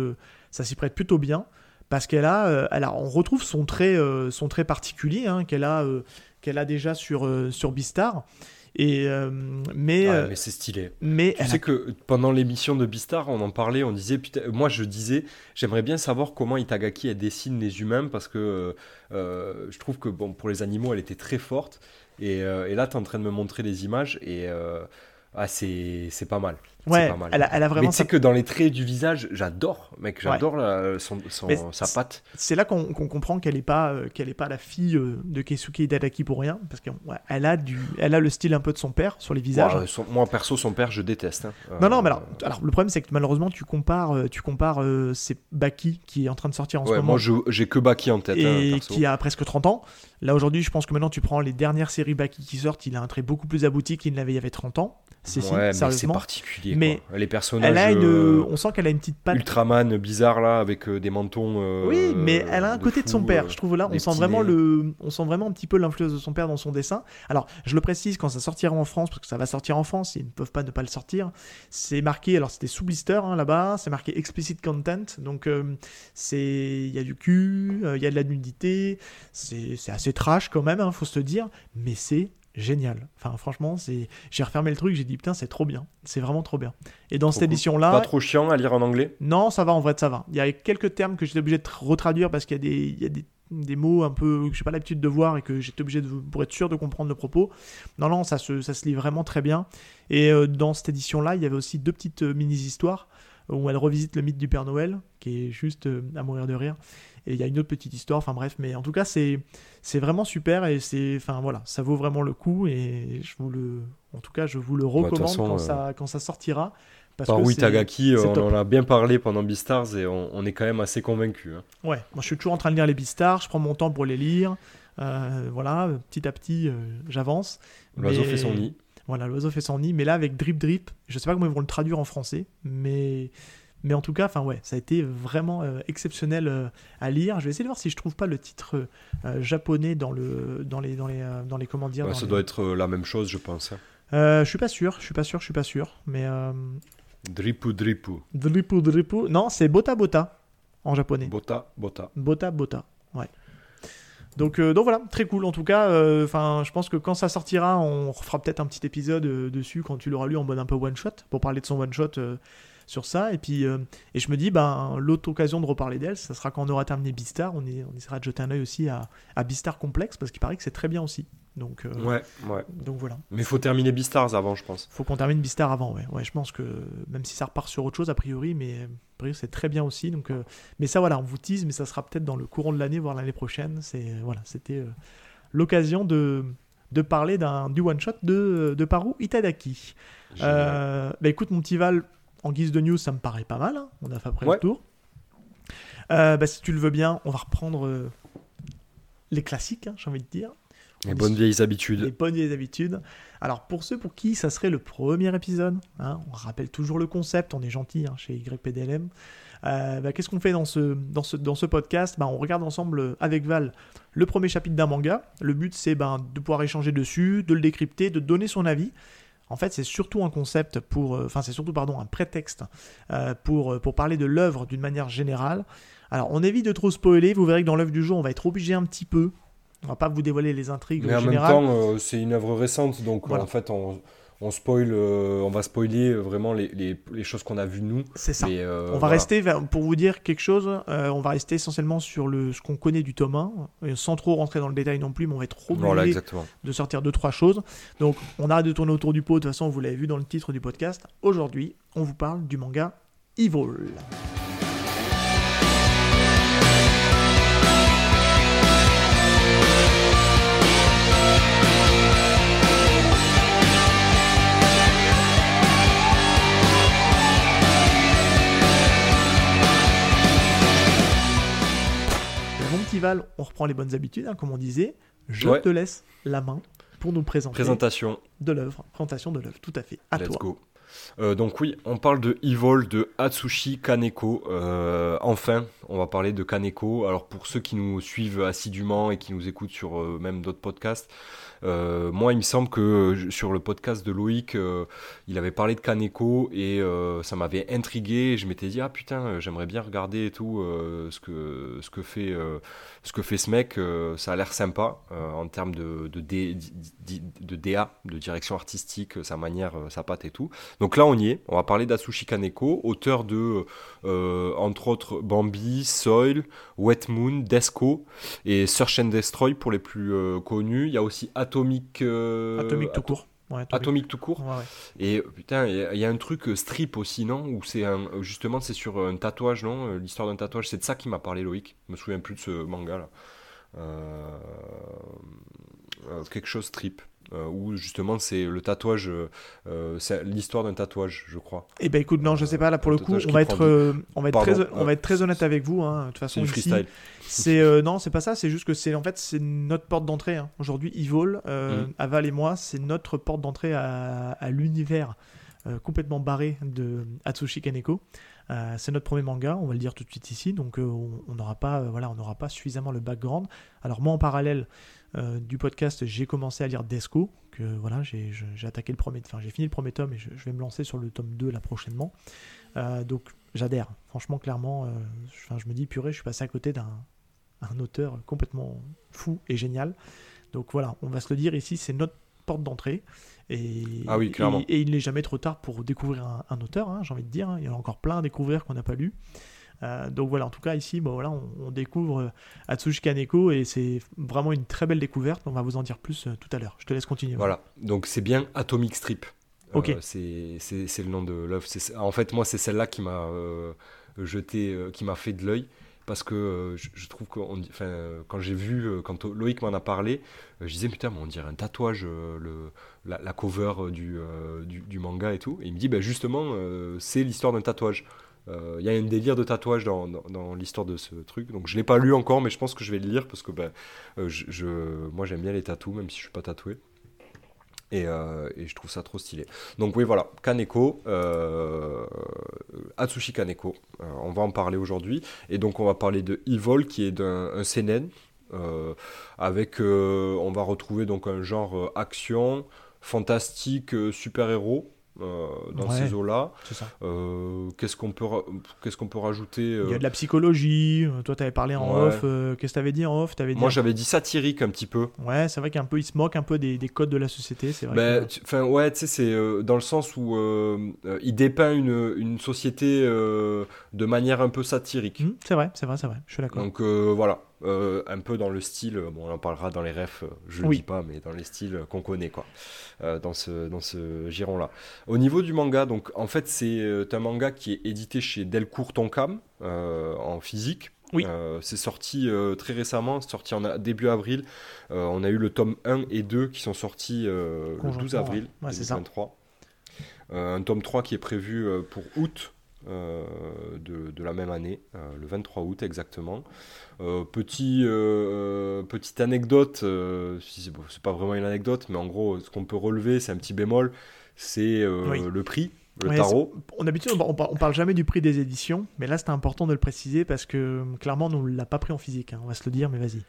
ça s'y prête plutôt bien parce qu'elle a, elle on retrouve son trait, son trait particulier hein, qu'elle a, qu'elle a déjà sur, sur Beastar. Et, euh, mais, euh, mais c'est stylé. Mais tu sais que pendant l'émission de Beastar, on en parlait, on disait, putain, moi je disais, j'aimerais bien savoir comment Itagaki elle dessine les humains parce que euh, je trouve que bon, pour les animaux, elle était très forte. Et, et là, tu es en train de me montrer les images et ah, c'est pas mal. Ouais, Elle, a, elle, a, vraiment. Mais tu sais que dans les traits du visage, j'adore, mec, j'adore son, sa patte. C'est là qu'on comprend qu'elle n'est pas, euh, qu'elle est pas la fille euh, de Keisuke Hidadaki pour rien, parce qu'elle a, du, elle a le style un peu de son père sur les visages. moi, perso, son père, je déteste. Hein. Non, non, mais alors, alors le problème, c'est que malheureusement, tu compares, euh, tu compares c'est Baki qui est en train de sortir en ce moment. Moi, j'ai que Baki en tête. Et hein, qui a presque 30 ans. Là, aujourd'hui, je pense que maintenant, tu prends les dernières séries Baki qui sortent, il a un trait beaucoup plus abouti qu'il n'avait il y avait 30 ans. C'est ouais, si, c'est particulier. Mais les personnages. Elle a une, euh, on sent qu'elle a une petite patte. Ultraman bizarre là, avec euh, des mentons. Euh, oui, mais elle a un côté de son père. je trouve là, on sent vraiment le, on sent vraiment un petit peu l'influence de son père dans son dessin. Alors, je le précise quand ça sortira en France, parce que ça va sortir en France, ils ne peuvent pas ne pas le sortir. C'est marqué, alors c'était sous blister hein, là-bas, c'est marqué explicit content, donc c'est, il y a du cul, il y a de la nudité, c'est assez trash quand même, il hein, faut se le dire, mais c'est génial. Enfin, franchement, c'est, j'ai refermé le truc, j'ai dit putain, c'est trop bien, c'est vraiment trop bien. Et dans cette édition-là, pas trop chiant à lire en anglais? Non, ça va en vrai, ça va. Il y a quelques termes que j'étais obligé de retraduire parce qu'il y a des, il y a des, des mots un peu que j'ai pas l'habitude de voir et que j'étais obligé de pour être sûr de comprendre le propos. Non, non, ça se, ça se lit vraiment très bien. Et euh, dans cette édition-là, il y avait aussi deux petites euh, mini histoires où elle revisite le mythe du Père Noël, qui est juste euh, à mourir de rire. Et il y a une autre petite histoire, enfin bref, mais en tout cas, c'est, c'est vraiment super et c'est, enfin voilà, ça vaut vraiment le coup et je vous le, en tout cas, je vous le bah, recommande quand, euh, ça, quand ça sortira. Parce Par Tagaki, euh, on en a bien parlé pendant Beastars et on, est quand même assez convaincu. Hein. Ouais, moi je suis toujours en train de lire les Beastars, je prends mon temps pour les lire. Euh, voilà, petit à petit, j'avance. L'oiseau fait son nid. Voilà, l'oiseau fait son nid, mais là avec Drip Drip, je sais pas comment ils vont le traduire en français, mais mais en tout cas, enfin ouais, ça a été vraiment euh, exceptionnel euh, à lire. Je vais essayer de voir si je trouve pas le titre euh, japonais dans le dans les dans les dans les comment dire. ça doit être la même chose, je pense. Hein. je suis pas sûr, je suis pas sûr, je suis pas sûr, mais. Dripu dripu. Dripu dripu. Non, c'est Bota Bota en japonais. Bota, Bota. Bota, Bota, ouais. Donc, donc voilà, très cool. En tout cas, enfin, je pense que quand ça sortira, on fera peut-être un petit épisode dessus quand tu l'auras lu en mode un peu one shot pour parler de son one shot sur ça. Et puis, euh, et je me dis, ben, l'autre occasion de reparler d'elle, ça sera quand on aura terminé Beastar. On, est, on essaiera de jeter un œil aussi à, à Beastar Complex, parce qu'il paraît que c'est très bien aussi. Donc, euh, ouais, ouais. Donc voilà. Mais il faut terminer Beastars avant, je pense. faut qu'on termine Beastar avant, ouais. ouais. Je pense que même si ça repart sur autre chose, a priori, mais c'est très bien aussi. Donc, euh, mais ça, voilà, on vous tease, mais ça sera peut-être dans le courant de l'année, voire l'année prochaine. C'est voilà, c'était l'occasion de, de parler d'un du one shot de, de Paru Itadaki. bah écoute, mon petit Val, en guise de news, ça me paraît pas mal. Hein. On a fait après le tour. Euh, bah, si tu le veux bien, on va reprendre euh, les classiques, hein, j'ai envie de dire. Les bonnes vieilles habitudes. Les bonnes vieilles habitudes. Alors, pour ceux pour qui ça serait le premier épisode, hein, on rappelle toujours le concept, on est gentil chez YPDLM. Euh, bah, Qu'est-ce qu'on fait dans ce, dans ce, dans ce podcast? Bah, On regarde ensemble avec Val le premier chapitre d'un manga. Le but, c'est ben, de pouvoir échanger dessus, de le décrypter, de donner son avis. En fait, c'est surtout un concept pour, euh, enfin, c'est surtout pardon, un prétexte euh, pour, euh, pour parler de l'œuvre d'une manière générale. Alors, on évite de trop spoiler. Vous verrez que dans l'œuvre du jour, on va être obligé un petit peu. On va pas vous dévoiler les intrigues Mais en même temps, c'est une œuvre récente, donc en fait, on, on spoil, euh, on va spoiler euh, vraiment les, les, les choses qu'on a vues nous. C'est ça. Euh, on va rester, pour vous dire quelque chose, on va rester essentiellement sur le, ce qu'on connaît du tome 1, sans trop rentrer dans le détail non plus, mais on va être trop voilà, de sortir deux, trois choses. Donc on arrête de tourner autour du pot, de toute façon vous l'avez vu dans le titre du podcast. Aujourd'hui, on vous parle du manga Evil. On reprend les bonnes habitudes, hein, comme on disait. Je te laisse la main pour nous présenter. Présentation. De l'œuvre. Présentation de l'œuvre, tout à fait. À Let's go. Euh, donc oui, on parle de Evil de Atsushi Kaneko. Euh, enfin, on va parler de Kaneko. Alors pour ceux qui nous suivent assidûment et qui nous écoutent sur euh, même d'autres podcasts, euh, moi, il me semble que euh, sur le podcast de Loïc, euh, il avait parlé de Kaneko et ça m'avait intrigué. je m'étais dit, ah putain, j'aimerais bien regarder tout ce, que, fait, ce que fait mec. ça a l'air sympa en termes de, de, de, DA, de direction artistique, sa manière, sa patte et tout. Donc là, on y est. On va parler d'Atsushi Kaneko, auteur de, entre autres, Bambi, Soil, Wet Moon, Desco et Search and Destroy pour les plus connus. Il y a aussi Atomic. Euh, atomic tout court. atomic. tout court. Et putain, il y, a un truc euh, strip aussi, non? Où c'est justement, c'est sur un tatouage, non? Euh, L'histoire d'un tatouage. C'est de ça qui m'a parlé Loïc. Je me souviens plus de ce manga là. quelque chose strip. Euh, où justement c'est le tatouage, euh, euh, c'est l'histoire d'un tatouage, je crois. Eh ben écoute, non, je sais pas, là pour le coup, on va, être, on, va être très, on va être très honnête avec vous. Hein. De toute façon, ici, c'est non, c'est pas ça, c'est juste que c'est en fait c'est notre porte d'entrée. Hein. Aujourd'hui, Evil, mm. Aval et moi, c'est notre porte d'entrée à, à l'univers complètement barré de Atsushi Kaneko. c'est notre premier manga, on va le dire tout de suite ici, donc on n'aura pas, voilà, on n'aura pas suffisamment le background. Alors moi en parallèle, euh, du podcast, j'ai commencé à lire Desco, que voilà, j'ai attaqué le premier, enfin j'ai fini le premier tome et je, vais me lancer sur le tome 2 là prochainement. Euh, donc j'adhère, franchement, clairement, euh, je me dis purée, je suis passé à côté d'un auteur complètement fou et génial. Donc voilà, on va se le dire ici, c'est notre porte d'entrée. Et, ah oui, et, il n'est jamais trop tard pour découvrir un, auteur, hein, j'ai envie de dire. Hein. Il y en a encore plein à découvrir qu'on n'a pas lu. Euh, donc voilà, en tout cas ici, bon, voilà, on, découvre euh, Atsushi Kaneko et c'est vraiment une très belle découverte. On va vous en dire plus euh, tout à l'heure. Je te laisse continuer. Voilà, donc c'est bien Atomic Strip. Ok. c'est le nom de l'œuvre. En fait, moi, c'est celle-là qui m'a jeté, qui m'a fait de l'œil parce que je, trouve que quand j'ai vu, quand Loïc m'en a parlé, je disais putain, mais on dirait un tatouage, le, la, cover du, du, manga et tout. Et il me dit, bah, justement, c'est l'histoire d'un tatouage. Il euh, y a un délire de tatouage dans, dans, l'histoire de ce truc. Donc je l'ai pas lu encore, mais je pense que je vais le lire parce que ben, euh, je, moi j'aime bien les tatous, même si je suis pas tatoué. Et, euh, et, je trouve ça trop stylé. Donc oui, voilà, Kaneko, Atsushi Kaneko, on va en parler aujourd'hui. Et donc on va parler de Evil, qui est d'un seinen, avec, on va retrouver donc un genre action, fantastique, super-héros, euh, dans Ouais. ces eaux-là. Euh, qu'est-ce qu'on peut, qu'est-ce qu'on peut rajouter euh, Il y a de la psychologie. euh, Toi, t'avais parlé en Ouais. off. euh, Qu'est-ce que t'avais dit en off? T'avais dit Moi, j'avais dit satirique un petit peu. Ouais, c'est vrai qu'un peu, il se moque un peu des, des codes de la société. C'est vrai. Ben, que- tu- Enfin, ouais, tu sais, c'est euh, dans le sens où euh, euh, il dépeint une, une société euh, de manière un peu satirique. Hmm, c'est vrai, c'est vrai, c'est vrai. Je suis d'accord. Donc euh, voilà, euh, un peu dans le style, bon, on en parlera dans les refs, euh, je le Oui. dis pas, mais dans les styles qu'on connaît, quoi, euh, dans ce, dans ce giron-là. Au niveau du manga, donc en fait, c'est un manga qui est édité chez Delcourt Tonkam euh, en physique. Oui. Euh, c'est sorti euh, très récemment, sorti en a- début avril. Euh, on a eu le tome 1 et 2 qui sont sortis le 12 Conjointement, avril ouais. Ouais, c'est ça. 2023. Euh, un tome 3 qui est prévu pour août de, de la même année, le 23 août exactement. Euh, petit, euh, petite anecdote, euh, c'est bon, c'est pas vraiment une anecdote, mais en gros, ce qu'on peut relever, c'est un petit bémol, c'est euh, Oui. le prix, le Ouais, tarot. On d'habitude, on, par- on parle jamais du prix des éditions, mais là, c'était important de le préciser parce que clairement, on l'a pas pris en physique. hein, on va se le dire, mais vas-y.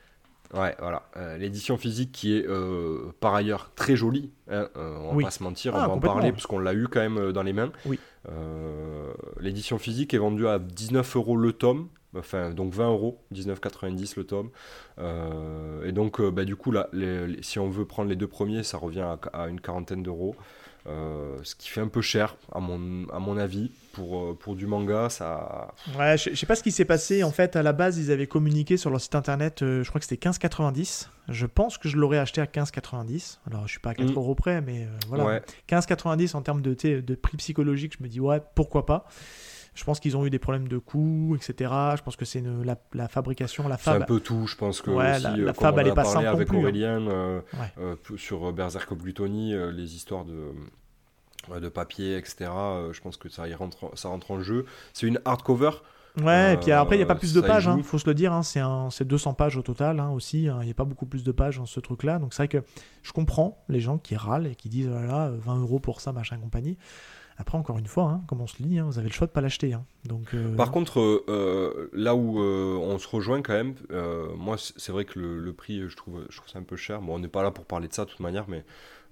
Ouais, voilà. Euh, L'édition physique qui est euh, par ailleurs très jolie, hein, euh, on va Oui. pas se mentir, Ah, on va en parler parce qu'on l'a eu quand même euh, dans les mains. Oui. Euh, L'édition physique est vendue à 19 euros le tome, enfin donc 20 euros, 19,90 le tome. Euh, et donc euh, bah, du coup là, les- les- si on veut prendre les deux premiers, ça revient à, à une quarantaine d'euros. Euh, ce qui fait un peu cher à mon, à mon avis pour, pour du manga ça Ouais, je, je sais pas ce qui s'est passé. En fait, à la base, ils avaient communiqué sur leur site internet, euh, je crois que c'était 15,90. Je pense que je l'aurais acheté à 15,90. Alors, je suis pas à 4 Mm. euros près, mais euh, voilà. ouais 15,90 en termes de prix psychologique, je me dis, ouais, pourquoi pas. Je pense qu'ils ont eu des problèmes de coûts, etc. Je pense que c'est la, la fabrication, la C'est un fab. peu tout, je pense que Ouais, aussi, la- euh, la fab, on elle est pas simple non avec plus, hein. Aurélien euh, Ouais. euh, sur Berserk of Gluttony, euh, les histoires de, euh, de papier, etc. euh, je pense que ça y rentre, ça rentre en jeu. C'est une hardcover. Ouais, et puis après, il n'y a pas Euh, plus de pages, hein, joue. faut se le dire. hein, c'est un- c'est 200 pages au total hein, aussi. hein, Il n'y a pas beaucoup plus de pages dans ce truc-là. Donc c'est vrai que je comprends les gens qui râlent et qui disent voilà, 20 euros pour ça, machin, compagnie. Après, encore une fois, hein, comme on se le dit, hein, vous avez le choix de pas l'acheter. hein. Donc, euh, Par contre, euh, euh, là où on se rejoint quand même, moi c'est vrai que le, prix, je trouve, je trouve ça un peu cher. Bon, on n'est pas là pour parler de ça de toute manière, mais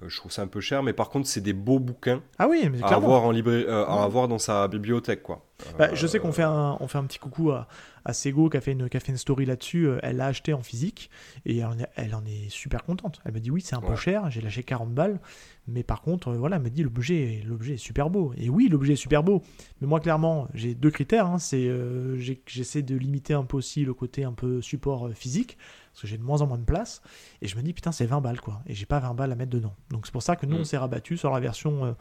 je trouve ça un peu cher. Mais par contre, c'est des beaux bouquins Ah oui, mais à avoir, en librairie, euh, à avoir dans sa bibliothèque, quoi. Bah, je sais Euh, qu'on fait un, on fait un petit coucou à, à Sego qui a, fait une, qui a fait une story là-dessus. Euh, Elle l'a acheté en physique et elle en, est, elle en est super contente. Elle me dit oui, c'est un peu cher, j'ai lâché 40 balles. Mais par contre, euh, voilà, elle me dit l'objet, l'objet est super beau. Et oui, l'objet est super beau. Mais moi, clairement, j'ai deux critères. hein. C'est, euh, j'essaie de limiter un peu aussi le côté un peu support euh, physique parce que j'ai de moins en moins de place. Et je me dis putain, c'est 20 balles quoi. Et j'ai pas 20 balles à mettre dedans. Donc c'est pour ça que nous, Mm. on s'est rabattu sur la version euh,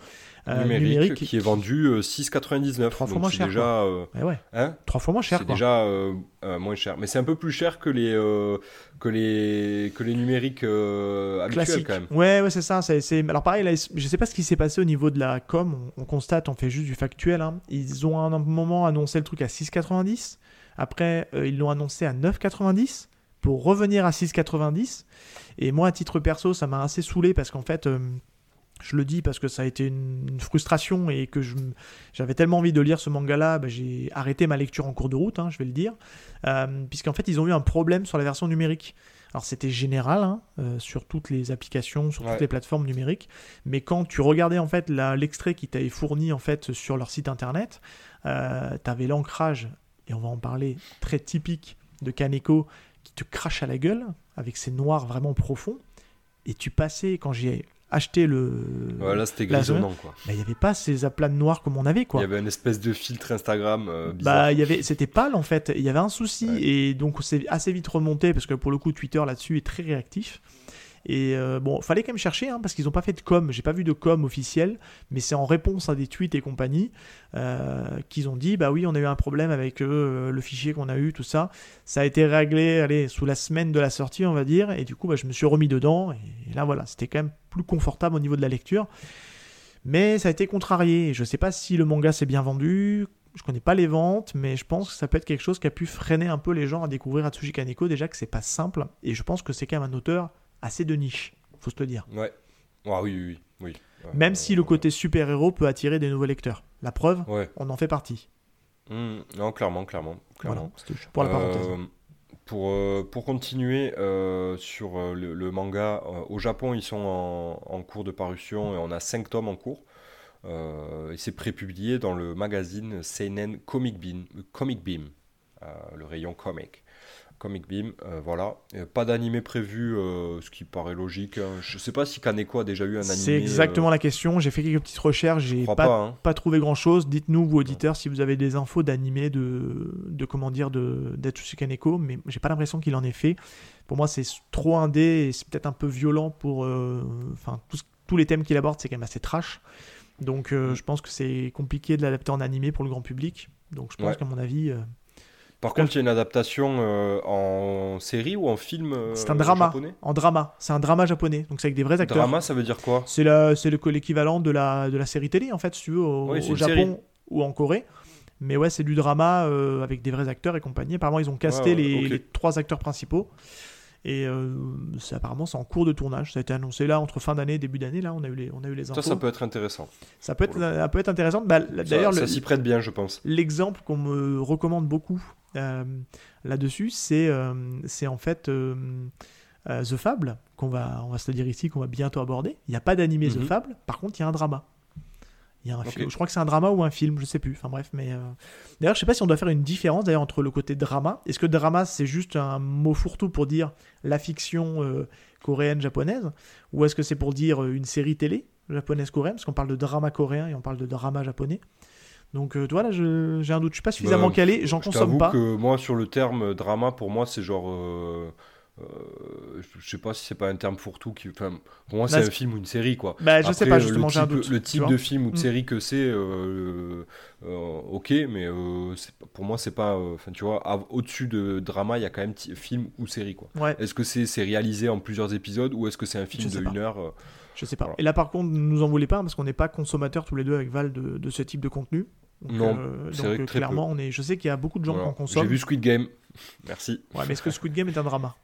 euh, numérique, numérique. qui est vendu euh, 6,99. Trois fois moins cher, déjà, euh, Eh ouais, hein, trois fois moins cher. c'est déjà moins cher. Mais c'est un peu plus cher que les, que les, que les numériques habituels quand même. Ouais, ouais, c'est ça. C'est, c'est- Alors pareil, là, je sais pas ce qui s'est passé au niveau de la com. On, on constate, on fait juste du factuel. hein. Ils ont à un moment annoncé le truc à 6,90. Après, ils l'ont annoncé à 9,90 pour revenir à 6,90. Et moi, à titre perso, ça m'a assez saoulé parce qu'en fait, euh, je le dis parce que ça a été une, une frustration et que j'avais tellement envie de lire ce manga-là, bah, j'ai arrêté ma lecture en cours de route, hein, je vais le dire, euh, puisqu'en fait, ils ont eu un problème sur la version numérique. Alors c'était général hein, euh, sur toutes les applications, sur Ouais. toutes les plateformes numériques, mais quand tu regardais en fait l'extrait qui t'avait fourni en fait sur leur site internet, euh, t'avais l'ancrage et on va en parler très typique de Kaneko qui te crache à la gueule avec ses noirs vraiment profonds et tu passais quand j'ai acheté le Ouais, là, c'était grisonnant, quoi. bah, il n'y avait pas ces aplats de noir comme on avait quoi Il y avait une espèce de filtre Instagram euh, bah, il y avait, c'était pâle en fait. Il y avait un souci Ouais. et donc c'est assez vite remonté parce que pour le coup Twitter là-dessus est très réactif. Et euh, bon, fallait quand même chercher hein, parce qu'ils n'ont pas fait de com. J'ai pas vu de com officiel, mais c'est en réponse à des tweets et compagnie euh, qu'ils ont dit bah oui, on a eu un problème avec euh, le fichier qu'on a eu, tout ça. Ça a été réglé, allez, sous la semaine de la sortie, on va dire. Et du coup, bah, je me suis remis dedans et là voilà, c'était quand même plus confortable au niveau de la lecture. Mais ça a été contrarié. Je sais pas si le manga s'est bien vendu. Je connais pas les ventes, mais je pense que ça peut être quelque chose qui a pu freiner un peu les gens à découvrir Atsushi Kaneko. Déjà que c'est pas simple, et je pense que c'est quand même un auteur assez de niche, faut se le dire. Ouais. Ah oui, oui, oui. oui. Même si le côté super-héros peut attirer des nouveaux lecteurs. La preuve, Ouais. on en fait partie. Hmm, non, clairement, clairement. clairement. Voilà, pour la parenthèse. Euh, pour, euh, pour continuer euh, sur le, le manga, au Japon, ils sont en, en cours de parution et on a 5 tomes en cours. et c'est prépublié dans le magazine Seinen Comic Beam, Comic Beam le rayon comic. Comic Beam, euh, voilà. pas d'animé prévu, euh, ce qui paraît logique. Hein. Je sais pas si Kaneko a déjà eu un animé. C'est exactement euh, la question. J'ai fait quelques petites recherches, j'ai pas, pas, hein. pas, trouvé grand chose. Dites-nous, vous auditeurs, si vous avez des infos d'animé de, de comment dire, d'Atsushi Kaneko, mais j'ai pas l'impression qu'il en ait fait. Pour moi, c'est trop indé et c'est peut-être un peu violent pour. Enfin, tous les thèmes qu'il aborde, c'est quand même assez trash. Donc, mm. je pense que c'est compliqué de l'adapter en animé pour le grand public. Donc, je pense qu'à mon avis. Par contre, il y a une adaptation euh, en série ou en film euh, C'est un drama. En drama. C'est un drama japonais. Donc c'est avec des vrais acteurs. Drama, ça veut dire quoi? C'est l'équivalent de la, de la série télé, en fait, si tu veux, au, Japon ou en Corée. Mais ouais, c'est du drama euh, avec des vrais acteurs et compagnie. Apparemment, ils ont casté les, trois acteurs principaux. Et c'est apparemment, c'est en cours de tournage. Ça a été annoncé là, entre fin d'année et début d'année. Là, on a eu les, on a eu les infos. Ça, ça peut être intéressant. Ça peut être, ça peut être intéressant. Bah, D'ailleurs, ça, ça s'y prête bien, je pense. L'exemple qu'on me recommande beaucoup euh, là-dessus, c'est euh, c'est en fait euh, The Fable, qu'on va, on va se le dire ici, qu'on va bientôt aborder. Il n'y a pas d'animé The mhm. Fable, par contre, il y a un drama. Il y a un Je crois que c'est un drama ou un film, je sais plus. Enfin bref, mais d'ailleurs, je sais pas si on doit faire une différence d'ailleurs entre le côté drama. Est-ce que drama c'est juste un mot fourre-tout pour dire la fiction coréenne japonaise, ou est-ce que c'est pour dire une série télé japonaise coréenne, parce qu'on parle de drama coréen et on parle de drama japonais. Donc euh, voilà, j'ai un doute. Je suis pas suffisamment bah, calé, j'en consomme pas. que moi, sur le terme drama, pour moi, c'est genre. Euh, euh, je sais pas si c'est pas un terme pour tout qui pour moi c'est un film ou une série quoi bah, je sais pas justement j'ai un doute le type de film ou de mm. série que c'est ok mais pour moi c'est pas enfin tu vois au-dessus de drama il y a quand même film ou série quoi est-ce que c'est réalisé en plusieurs épisodes ou est-ce que c'est un film de une heure je sais pas et là par contre nous en voulez pas parce qu'on n'est pas consommateurs tous les deux avec Val de, de ce type de contenu non, euh, vrai que clairement, on est. Je sais qu'il y a beaucoup de gens qui en consomment. J'ai vu Squid Game. Merci. Ouais, mais est-ce que Squid Game est un drama?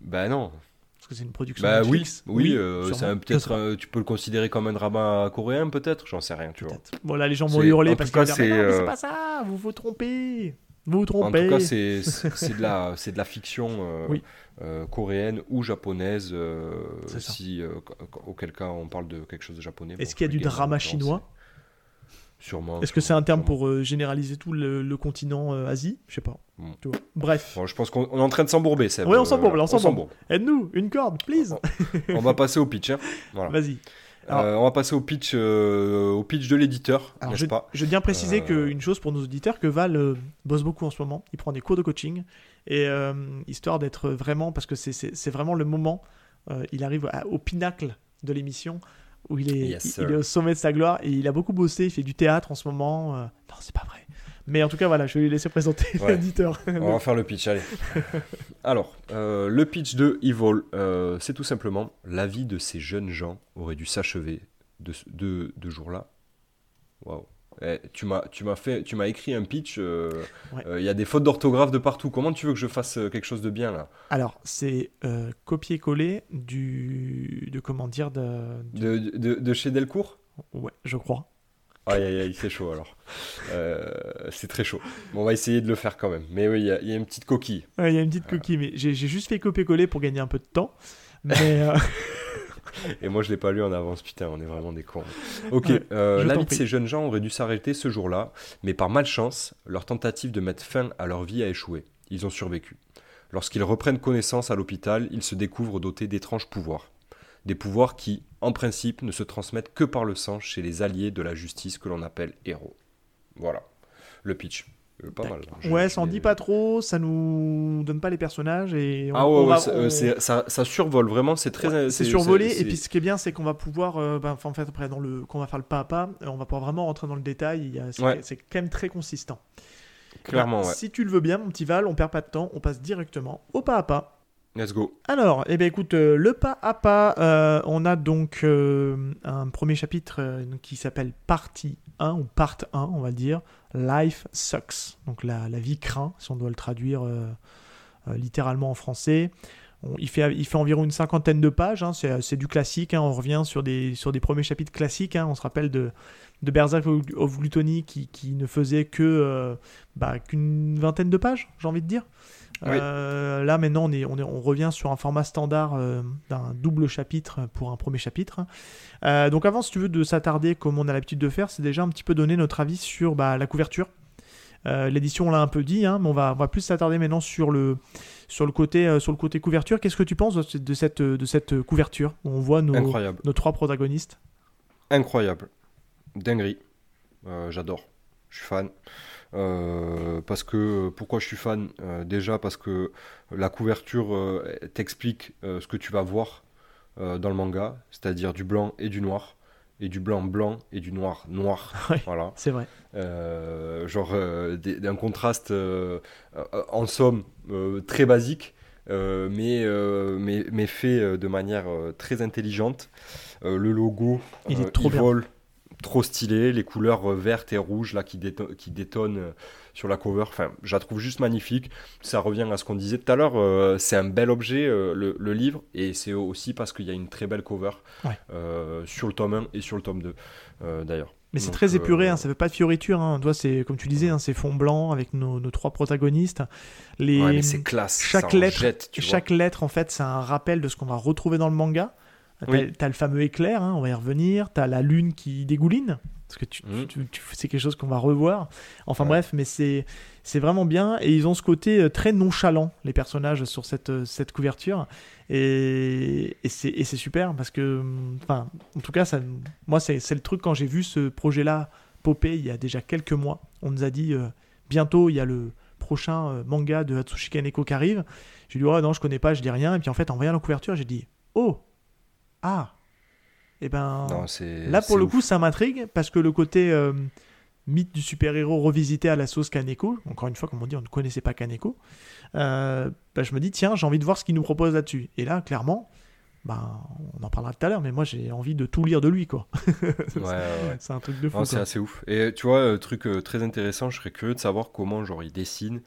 Bah non. Parce que c'est une production. Bah oui, oui, euh, peut-être. Euh, tu peux le considérer comme un drama coréen, peut-être. J'en sais rien, tu vois. Bon là, les gens vont hurler parce que c'est pas ça. Vous vous trompez. Vous vous trompez. En tout cas, c'est de la c'est de la fiction. coréenne ou japonaise, si auquel cas on parle de quelque chose de japonais. Est-ce qu'il y a du drama chinois? Sûrement. Est-ce que c'est un terme pour euh, généraliser tout le, continent euh, Asie? Je sais pas. Bref. je pense qu'on est en train de s'embourber, ça. Oui, on s'embourbe, on s'embourbe. Aide-nous, une corde, please. on va passer au pitch. Hein. Vas-y. Euh, on va passer au pitch, au pitch de l'éditeur, n'est-ce pas? Je viens préciser qu'une chose pour nos auditeurs, que Val bosse beaucoup en ce moment. Il prend des cours de coaching et histoire d'être vraiment, parce que c'est vraiment le moment. il arrive au pinacle de l'émission où il est, il, est au sommet de sa gloire et il a beaucoup bossé, il fait du théâtre en ce moment. Euh, non, c'est pas vrai. Mais en tout cas, voilà, je vais lui laisser présenter l'éditeur. On va faire le pitch, allez. Alors, euh, le pitch de Evil, euh, c'est tout simplement la vie de ces jeunes gens aurait dû s'achever de, de, de jour-là. Waouh. Eh, tu m'as tu m'as fait tu m'as écrit un pitch euh, euh, il y a des fautes d'orthographe de partout. Comment tu veux que je fasse euh, quelque chose de bien là? Alors c'est copier-coller du de comment dire de, de, de, chez Delcourt? Ouais je crois. Aïe aïe aïe c'est chaud alors. C'est très chaud. Bon, on va essayer de le faire quand même. Mais oui il y, a une petite coquille. Il y a une petite coquille mais j'ai juste fait copier-coller pour gagner un peu de temps. Mais Et moi, je l'ai pas lu en avance. Putain, on est vraiment des cons. Ok, euh, la vie de ces jeunes gens aurait dû s'arrêter ce jour-là, mais par malchance, leur tentative de mettre fin à leur vie a échoué. Ils ont survécu. Lorsqu'ils reprennent connaissance à l'hôpital, ils se découvrent dotés d'étranges pouvoirs. Des pouvoirs qui, en principe, ne se transmettent que par le sang chez les alliés de la justice que l'on appelle héros. Voilà, le pitch. Euh, pas mal. ouais, ça en dit pas trop, ça nous donne pas les personnages et ah ouais, euh, ça, ça, survole vraiment, c'est très. c'est survolé et puis ce qui est bien, c'est qu'on va pouvoir, euh, ben, en fait après dans le, qu'on va faire le pas à pas, on va pouvoir vraiment rentrer dans le détail. C'est quand même très consistant. Clairement, ouais. Si tu le veux bien, mon petit Val, on perd pas de temps, on passe directement au pas à pas. Let's go. Alors, eh bien, écoute, le pas à pas, on a donc un premier chapitre qui s'appelle Partie 1 ou Part 1, on va dire. Life sucks. Donc la, vie craint, si on doit le traduire euh, euh, littéralement en français. il, fait, il fait environ une cinquantaine de pages, hein, c'est du classique, hein, on revient sur des, sur des premiers chapitres classiques, hein, on se rappelle de, de Berserk of Gluttony qui, qui ne faisait que bah, qu'une vingtaine de pages, j'ai envie de dire. Là maintenant on, est, on, est, on, revient sur un format standard d'un double chapitre pour un premier chapitre. donc avant si tu veux de s'attarder comme on a l'habitude de faire, c'est déjà un petit peu donner notre avis sur bah, la couverture. Euh, l'édition, on l'a un peu dit, hein, mais on va, va plus s'attarder maintenant sur le, sur le, côté, euh, sur le côté couverture. Qu'est-ce que tu penses de cette, de cette couverture où on voit nos, nos trois protagonistes? Incroyable. Dinguerie. Euh, j'adore. Je suis fan. Parce que pourquoi je suis fan Déjà parce que la couverture t'explique ce que tu vas voir dans le manga, c'est-à-dire du blanc et du noir et du blanc blanc et du noir noir. voilà. C'est vrai. Euh, genre euh, d'un contraste euh, en somme très basique, mais, mais, mais, fait de manière très intelligente. le logo, il est trop bien trop stylé, les couleurs vertes et rouges là qui, qui détonnent sur la cover. Enfin, je la trouve juste magnifique. Ça revient à ce qu'on disait tout à l'heure. Euh, c'est un bel objet, euh, le, livre, et c'est aussi parce qu'il y a une très belle cover euh, sur le tome 1 et sur le tome 2, d'ailleurs. Mais c'est très épuré, hein, ça fait pas de fioriture. Hein. c'est comme tu disais, hein, c'est fond blanc avec nos, trois protagonistes. Les... Ouais, mais c'est classe. Chaque lettre, chaque lettre, en fait, c'est un rappel de ce qu'on va retrouver dans le manga. T'as le fameux éclair, on va y revenir. T'as la lune qui dégouline parce que tu, mmh. c'est quelque chose qu'on va revoir. Enfin bref, mais c'est c'est vraiment bien et ils ont ce côté euh, très nonchalant les personnages sur cette euh, cette couverture et, et c'est super parce que enfin en tout cas ça moi c'est le truc quand j'ai vu ce projet là popper il y a déjà quelques mois, on nous a dit euh, bientôt il y a le prochain manga de Hatsushi Kaneko qui arrive. J'ai dit oh non, je connais pas, je dis rien et puis en fait en voyant la couverture, j'ai dit "Oh ah et eh ben là pour le coup ça m'intrigue parce que le côté euh, mythe du super-héros revisité à la sauce Kaneko, encore une fois comme on dit on ne connaissait pas Kaneko, euh, bah, je me dis tiens j'ai envie de voir ce qu'il nous propose là-dessus. Et là clairement, ben, on en parlera tout à l'heure, mais moi j'ai envie de tout lire de lui quoi. c'est un truc de fou. C'est assez ouf. Et tu vois, un truc euh, très intéressant, je serais curieux de savoir comment genre il dessine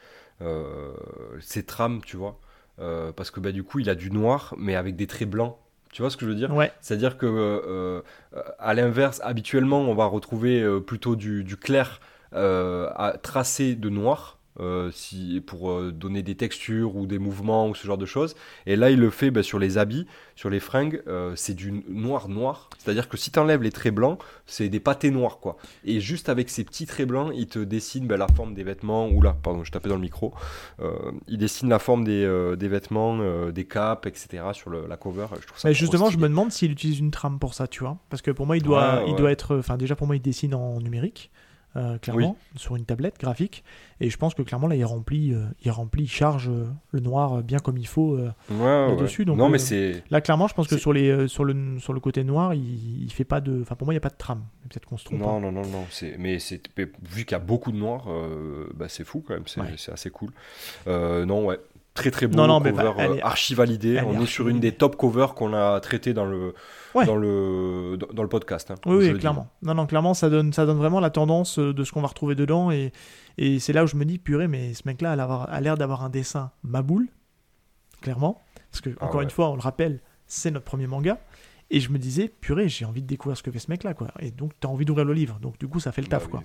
ses trames, tu vois. parce que bah, du coup il a du noir mais avec des traits blancs tu vois ce que je veux dire ouais. C'est-à-dire que, euh, euh, à l'inverse, habituellement, on va retrouver euh, plutôt du, du clair à, tracé de noir. Euh, si, pour euh, donner des textures ou des mouvements ou ce genre de choses. Et là, il le fait bah, sur les habits, sur les fringues, euh, c'est du noir noir. C'est-à-dire que si tu enlèves les traits blancs, c'est des pâtés noirs, quoi. Et juste avec ces petits traits blancs, il te dessine bah, la forme des vêtements. ou là, pardon, je tapais dans le micro. il dessine la forme des, des vêtements, des capes, etc. sur le, la cover. Je trouve ça Mais justement, je me demande s'il utilise une trame pour ça, tu vois. Parce que pour moi, il doit, il doit être. Enfin, déjà, pour moi, il dessine en numérique. Euh, clairement, sur une tablette graphique. Et je pense que clairement, là, il remplit, euh, il remplit, charge euh, le noir bien comme il faut dessus. Donc, non, mais c'est... Là, clairement, je pense que sur, les, sur, le, sur le côté noir, il, il fait pas de. Enfin, pour moi, il n'y a pas de trame. Peut-être qu'on se trompe. Non, non, non, non. C'est... Mais c'est... vu qu'il y a beaucoup de noir, bah, c'est fou quand même. C'est, c'est assez cool. non, ouais très très beau non, non, cover archi validé. On est sur une des top covers qu'on a traité dans le dans le dans le podcast. Hein, oui, clairement. Non, non, clairement, ça donne ça donne vraiment la tendance euh, de ce qu'on va retrouver dedans et et c'est là où je me dis purée, mais ce mec-là a l'air d'avoir un dessin maboule, clairement, parce que ah encore une fois, on le rappelle, c'est notre premier manga. Et je me disais, purée, j'ai envie de découvrir ce que fait ce mec-là, quoi. Et donc, tu as envie d'ouvrir le livre. Donc, du coup, ça fait le bah taf, quoi.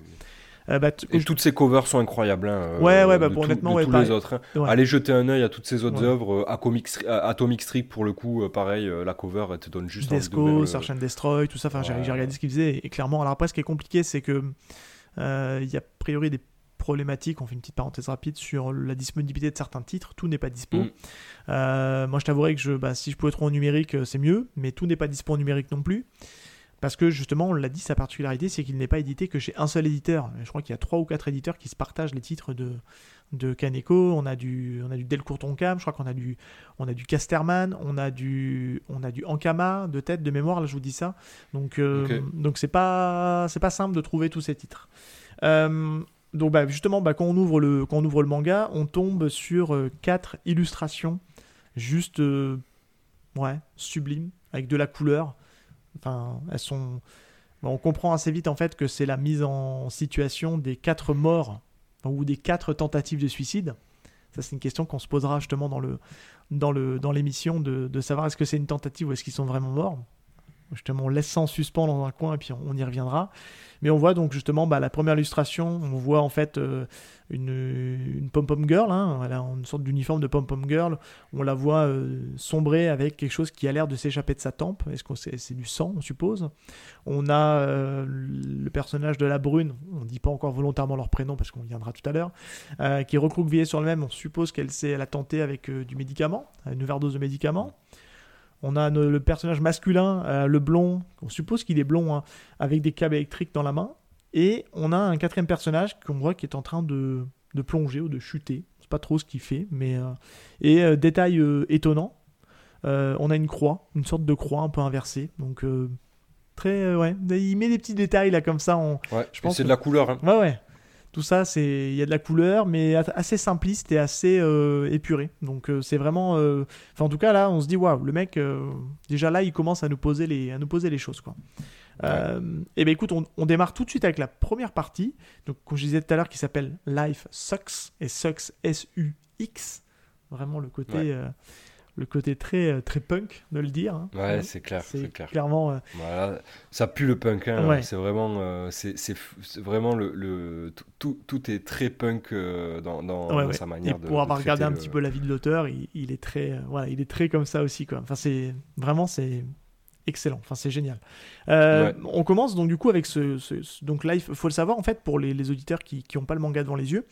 Euh, bah, et toutes ces covers sont incroyables. Hein, ouais, ouais, bah, honnêtement, tous les autres. Hein. Allez jeter un œil à toutes ces autres œuvres. Atomic, Atomic Street, pour le coup, euh, pareil, euh, la cover, elle te donne juste Desco, Search and Destroy, tout ça. Enfin, j'ai regardé ce qu'il faisait. Et clairement, alors après, ce qui est compliqué, c'est que il y a a priori des problématiques. On fait une petite parenthèse rapide sur la disponibilité de certains titres. Tout n'est pas dispo. Mm. moi, je t'avouerais que je, bah, si je pouvais être en numérique, c'est mieux. Mais tout n'est pas dispo en numérique non plus. Parce que justement, on l'a dit, sa particularité, c'est qu'il n'est pas édité que chez un seul éditeur. Je crois qu'il y a trois ou quatre éditeurs qui se partagent les titres de, de Kaneko. On a du, on a du Delcourt Tonkam, je crois qu'on a du, on a du Casterman, on a du, on a du Ankama de tête, de mémoire, là je vous dis ça. Donc, euh, donc c'est pas, c'est pas simple de trouver tous ces titres. Euh, donc bah, justement, bah, quand, on ouvre le, quand on ouvre le manga, on tombe sur euh, quatre illustrations juste, ouais, sublimes, avec de la couleur. Enfin, elles sont. on comprend assez vite en fait que c'est la mise en situation des quatre morts ou des quatre tentatives de suicide. Ça, c'est une question qu'on se posera justement dans le dans le dans l'émission de, de savoir est-ce que c'est une tentative ou est-ce qu'ils sont vraiment morts. Justement, on laisse ça en suspens dans un coin et puis on, y reviendra. Mais on voit donc justement bah, la première illustration, on voit en fait euh, une, pom-pom girl, hein, elle a une sorte d'uniforme de pom-pom girl, on la voit euh, sombrer avec quelque chose qui a l'air de s'échapper de sa tempe, est-ce que c'est du sang on suppose? On a euh, le personnage de la brune, on ne dit pas encore volontairement leur prénom parce qu'on viendra tout à l'heure, qui est recroquevillée sur le même, on suppose qu'elle a tenté avec du médicament, une overdose de médicaments. On a le personnage masculin, euh, le blond, on suppose qu'il est blond, hein, avec des câbles électriques dans la main. Et on a un quatrième personnage qu'on voit qui est en train de, plonger ou de chuter. C'est pas trop ce qu'il fait, mais. Euh, et euh, détail étonnant, on a une croix, une sorte de croix un peu inversée. Donc. Très, ouais, il met des petits détails là comme ça. On, ouais, je pense c'est de la couleur. Hein. Ouais, ouais. Tout ça, c'est il y a de la couleur, mais assez simpliste et assez euh, épuré. Donc euh, c'est vraiment, euh, enfin en tout cas là, on se dit waouh, le mec déjà là, il commence à nous poser les, à nous poser les choses quoi. et eh ben écoute, on, démarre tout de suite avec la première partie, donc comme je disais tout à l'heure, qui s'appelle Life Sucks et Sucks S U X, vraiment le côté le côté très, euh, très punk de le dire. Hein. Ouais, c'est clair. C'est clairement. Euh, voilà, ça pue le punk. Hein, C'est vraiment, euh, c'est, vraiment le, le tout, tout, est très punk dans, dans, sa manière Et Pour avoir regardé un petit peu la vie de l'auteur, il, il, est très, voilà, il est très comme ça aussi. Quoi. Enfin, c'est vraiment, c'est excellent. Enfin, c'est génial. Euh, on commence donc du coup avec ce, donc Life. Faut le savoir en fait pour les, auditeurs qui n'ont pas le manga devant les yeux.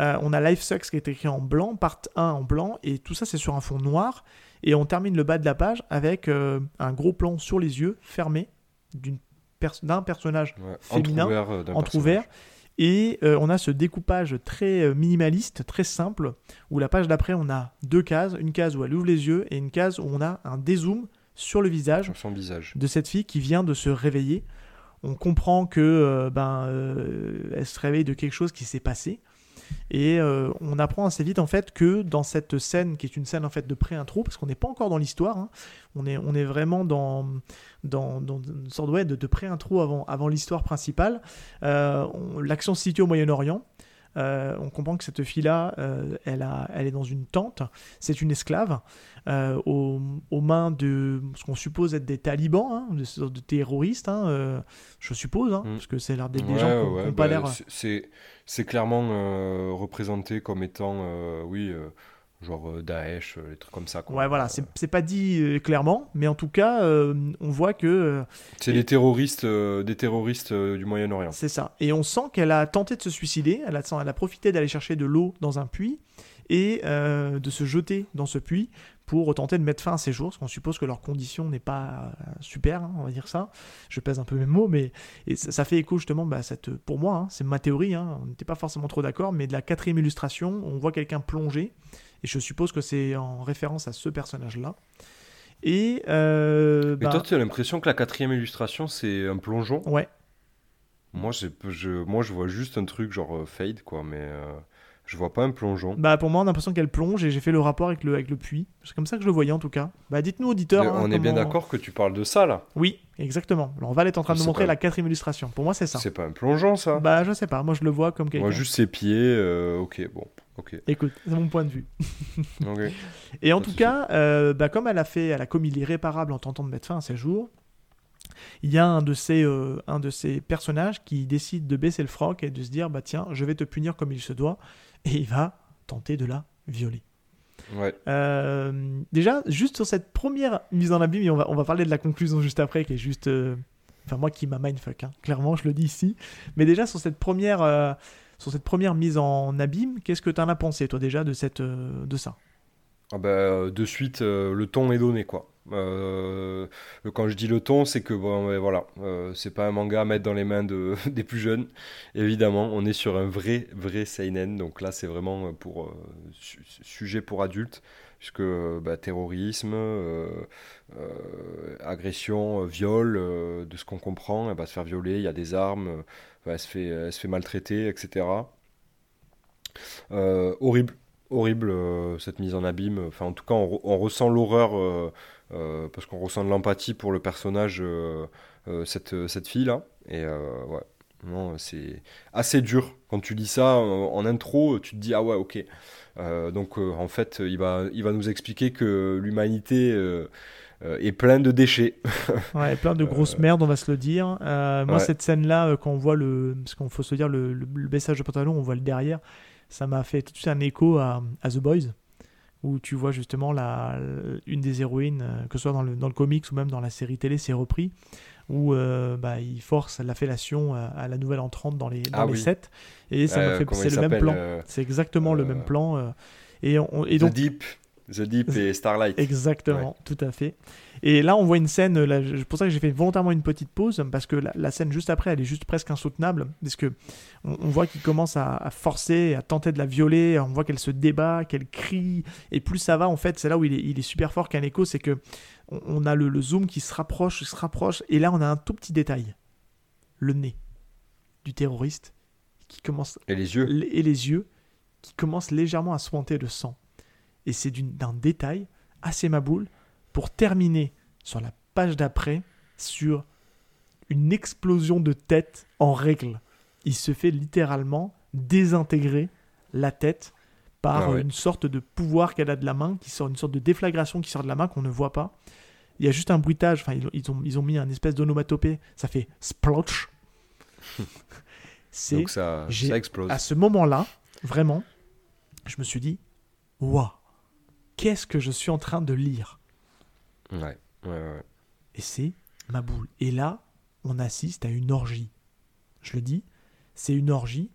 Euh, on a Life Sucks qui est écrit en blanc, part 1 en blanc et tout ça c'est sur un fond noir. Et on termine le bas de la page avec euh, un gros plan sur les yeux fermés d'un personnage féminin entrouvert. Et on a ce découpage très minimaliste, très simple, où la page d'après, on a deux cases, une case où elle ouvre les yeux et une case où on a un dézoom sur le visage, son visage de cette fille qui vient de se réveiller. On comprend que euh, ben euh, elle se réveille de quelque chose qui s'est passé et euh, on apprend assez vite en fait que dans cette scène qui est une scène en fait de pré-intro parce qu'on n'est pas encore dans l'histoire, hein, on, est, on est vraiment dans, dans, une sorte de, de, de pré-intro avant, avant l'histoire principale. L'action se situe au Moyen-Orient. On comprend que cette fille-là, elle, a, elle est dans une tente, c'est une esclave. Euh, aux, mains de ce qu'on suppose être des talibans, hein, de, de, terroristes, hein, euh, je suppose, hein, mm. parce que c'est l'air des, gens qui n'ont pas bah, l'air. C'est clairement euh, représenté comme étant, oui genre Daesh, les trucs comme ça. Ouais, voilà, c'est pas dit clairement, mais en tout cas, on voit que. c'est des terroristes, des terroristes du Moyen-Orient. C'est ça. Et on sent qu'elle a tenté de se suicider, elle a, elle a profité d'aller chercher de l'eau dans un puits et de se jeter dans ce puits pour tenter de mettre fin à ces jours, parce qu'on suppose que leur condition n'est pas euh, super, hein, on va dire ça. Je pèse un peu mes mots, mais ça, fait écho justement, bah, cette, pour moi, hein, c'est ma théorie, hein, on n'était pas forcément trop d'accord, mais de la quatrième illustration, on voit quelqu'un plonger, et je suppose que c'est en référence à ce personnage-là. Et, euh, toi, tu as l'impression que la quatrième illustration, c'est un plongeon? Ouais. Moi, je, moi, je vois juste un truc genre euh, fade, quoi, mais... Je vois pas un plongeon. Bah pour moi, on a l'impression qu'elle plonge et j'ai fait le rapport avec le, avec le puits. C'est comme ça que je le voyais en tout cas. Bah dites-nous auditeurs. Hein, on est bien d'accord que tu parles de ça là. Oui, exactement. Alors Val est en train de nous montrer la quatrième illustration. Pour moi, c'est ça. C'est pas un plongeon ça Bah je sais pas. Moi je le vois comme quelqu'un. Moi juste ses pieds. Euh, ok, bon. Écoute, c'est mon point de vue. Et en tout cas, euh, bah, comme elle a fait, elle a commis l'irréparable en tentant de mettre fin à ses jours, il y a un de ces, euh, un de ces personnages qui décide de baisser le froc et de se dire bah tiens, je vais te punir comme il se doit et il va tenter de la violer. Ouais. Euh, déjà, juste sur cette première mise en abîme, et on va, on va parler de la conclusion juste après, qui est juste. Enfin, moi qui m'a mindfuck, hein, clairement, je le dis ici. Mais déjà, sur cette première, sur cette première mise en abîme, qu'est-ce que tu en as pensé, toi, déjà, de, cette, de ça ah bah, De suite, le ton est donné, quoi. Euh, quand je dis le ton, c'est que bon, voilà, euh, c'est pas un manga à mettre dans les mains de, des plus jeunes. Évidemment, on est sur un vrai, vrai seinen. Donc là, c'est vraiment pour euh, sujet pour adultes, puisque bah, terrorisme, agression, viol, de ce qu'on comprend, se faire violer, il y a des armes, elle se fait, elle maltraiter, etc. horrible, horrible cette mise en abîme. Enfin, en tout cas, on ressent l'horreur euh, parce qu'on ressent de l'empathie pour le personnage, euh, euh, cette, cette fille-là. Et ouais, Non, c'est assez dur. Quand tu lis ça en intro, tu te dis ah ouais, ok. donc en fait, il va, il va nous expliquer que l'humanité est pleine de déchets. ouais, plein de grosses merdes, on va se le dire. moi, cette scène-là, quand on voit le, parce qu'on faut se dire le, le, message de pantalon, on voit le derrière, ça m'a fait tout un écho à, à The Boys où tu vois justement la, une des héroïnes, euh, que ce soit dans le, dans le comics ou même dans la série télé, c'est repris, où euh, bah, il force la fellation à, la nouvelle entrante dans les, dans ah les sets. Et ça me fait, c'est le même plan. Euh, c'est exactement le même plan. et, on, et donc, The Deep. The Deep et Starlight. Exactement, tout à fait. Et là, on voit une scène, c'est pour ça que j'ai fait volontairement une petite pause, parce que la, scène juste après, elle est juste presque insoutenable, parce que on, voit qu'il commence à, forcer, à tenter de la violer, on voit qu'elle se débat, qu'elle crie, et plus ça va, en fait, c'est là où il est, il est super fort Kaneko, c'est que on, a le, zoom qui se rapproche, se rapproche, et là, on a un tout petit détail. Le nez du terroriste qui commence... Et les yeux. Et les yeux qui commencent légèrement à sointer de sang. Et c'est d'un détail assez maboule pour terminer sur la page d'après sur une explosion de tête en règle. Il se fait littéralement désintégrer la tête par ah une sorte de pouvoir qu'elle a de la main, qui sort une sorte de déflagration qui sort de la main qu'on ne voit pas. Il y a juste un bruitage, enfin ils, ont, ils ont mis un espèce d'onomatopée, ça fait splotch. Donc ça, ça explose. À ce moment-là, vraiment, je me suis dit, waouh, qu'est-ce que je suis en train de lire Ouais, ouais, ouais. Et c'est ma boule. Et là, on assiste à une orgie. Je le dis, c'est une orgie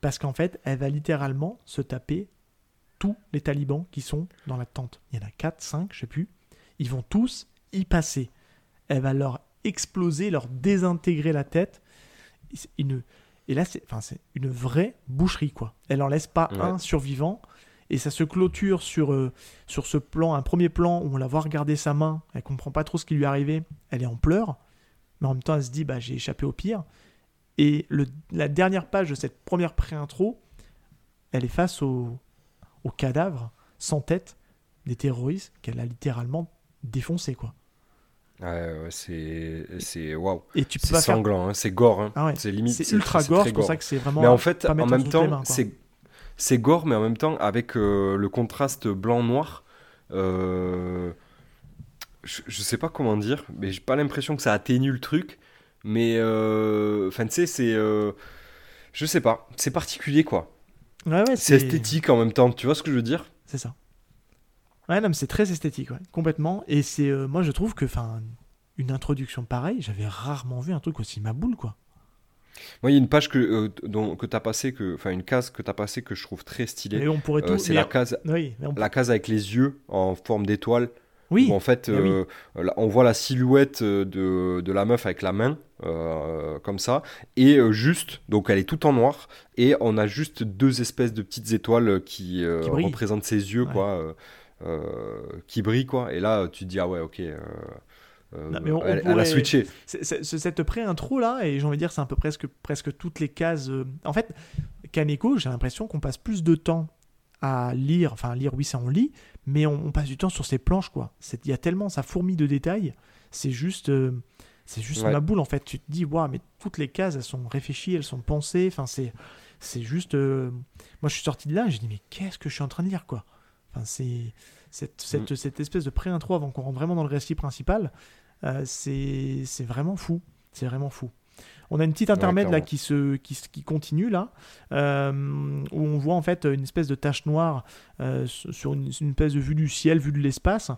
parce qu'en fait, elle va littéralement se taper tous les talibans qui sont dans la tente. Il y en a 4, 5, je sais plus. Ils vont tous y passer. Elle va leur exploser, leur désintégrer la tête. Une... Et là, c'est enfin, une vraie boucherie, quoi. Elle en laisse pas un survivant et ça se clôture sur, euh, sur ce plan, un premier plan où on la voit regarder sa main, elle comprend pas trop ce qui lui est arrivé, elle est en pleurs, mais en même temps elle se dit bah j'ai échappé au pire. Et le, la dernière page de cette première pré-intro, elle est face au, au cadavre sans tête des terroristes qu'elle a littéralement défoncé quoi. Ouais, ouais c'est c'est waouh. Et tu peux c'est sanglant, hein, c'est gore, hein. ah c'est limite. C'est ultra gore, c'est pour ça que c'est vraiment. Mais en fait, en même temps, c'est c'est gore, mais en même temps, avec euh, le contraste blanc-noir, euh, je, je, sais pas comment dire, mais j'ai pas l'impression que ça atténue le truc. Mais, euh, enfin, tu sais, c'est. je sais pas, c'est particulier, quoi. Ouais, ouais, c'est esthétique en même temps, tu vois ce que je veux dire? C'est ça. Ouais, non, mais c'est très esthétique, ouais, complètement. Et c'est, moi, je trouve que, enfin, une introduction pareille, j'avais rarement vu un truc aussi ma boule, quoi. Moi, il y a une page que, euh, que tu as passé, que, enfin une case que tu as passée que je trouve très stylée. on pourrait euh, c'est la case, la case avec les yeux en forme d'étoile. Oui. Où en fait, euh, on voit la silhouette de, de, la meuf avec la main, comme ça, et juste, donc elle est tout en noir, et on a juste deux espèces de petites étoiles qui, représentent ses yeux, quoi, qui brillent, quoi. Et là, tu te dis, ah ouais, ok. Euh, elle, a switché. cette pré-intro là, et j'ai envie de dire, c'est un peu presque, presque toutes les cases. Euh, en fait, Kaneko, j'ai l'impression qu'on passe plus de temps à lire, enfin lire, oui, ça on lit, mais on, passe du temps sur ces planches, quoi. Il y a tellement, ça fourmille de détails, c'est juste, euh, c'est juste ma boule, en fait. Tu te dis, waouh, mais toutes les cases, elles sont réfléchies, elles sont pensées, enfin, c'est, c'est juste. moi, je suis sorti de là, j'ai dit, mais qu'est-ce que je suis en train de lire, quoi? Enfin, c'est cette, cette, mm. cette espèce de pré-intro avant qu'on rentre vraiment dans le récit principal. Euh, c'est vraiment fou. C'est vraiment fou. On a une petite intermède là qui, se, qui, qui continue là, euh, où on voit en fait une espèce de tache noire euh, sur une, une, espèce de vue du ciel, vue de l'espace,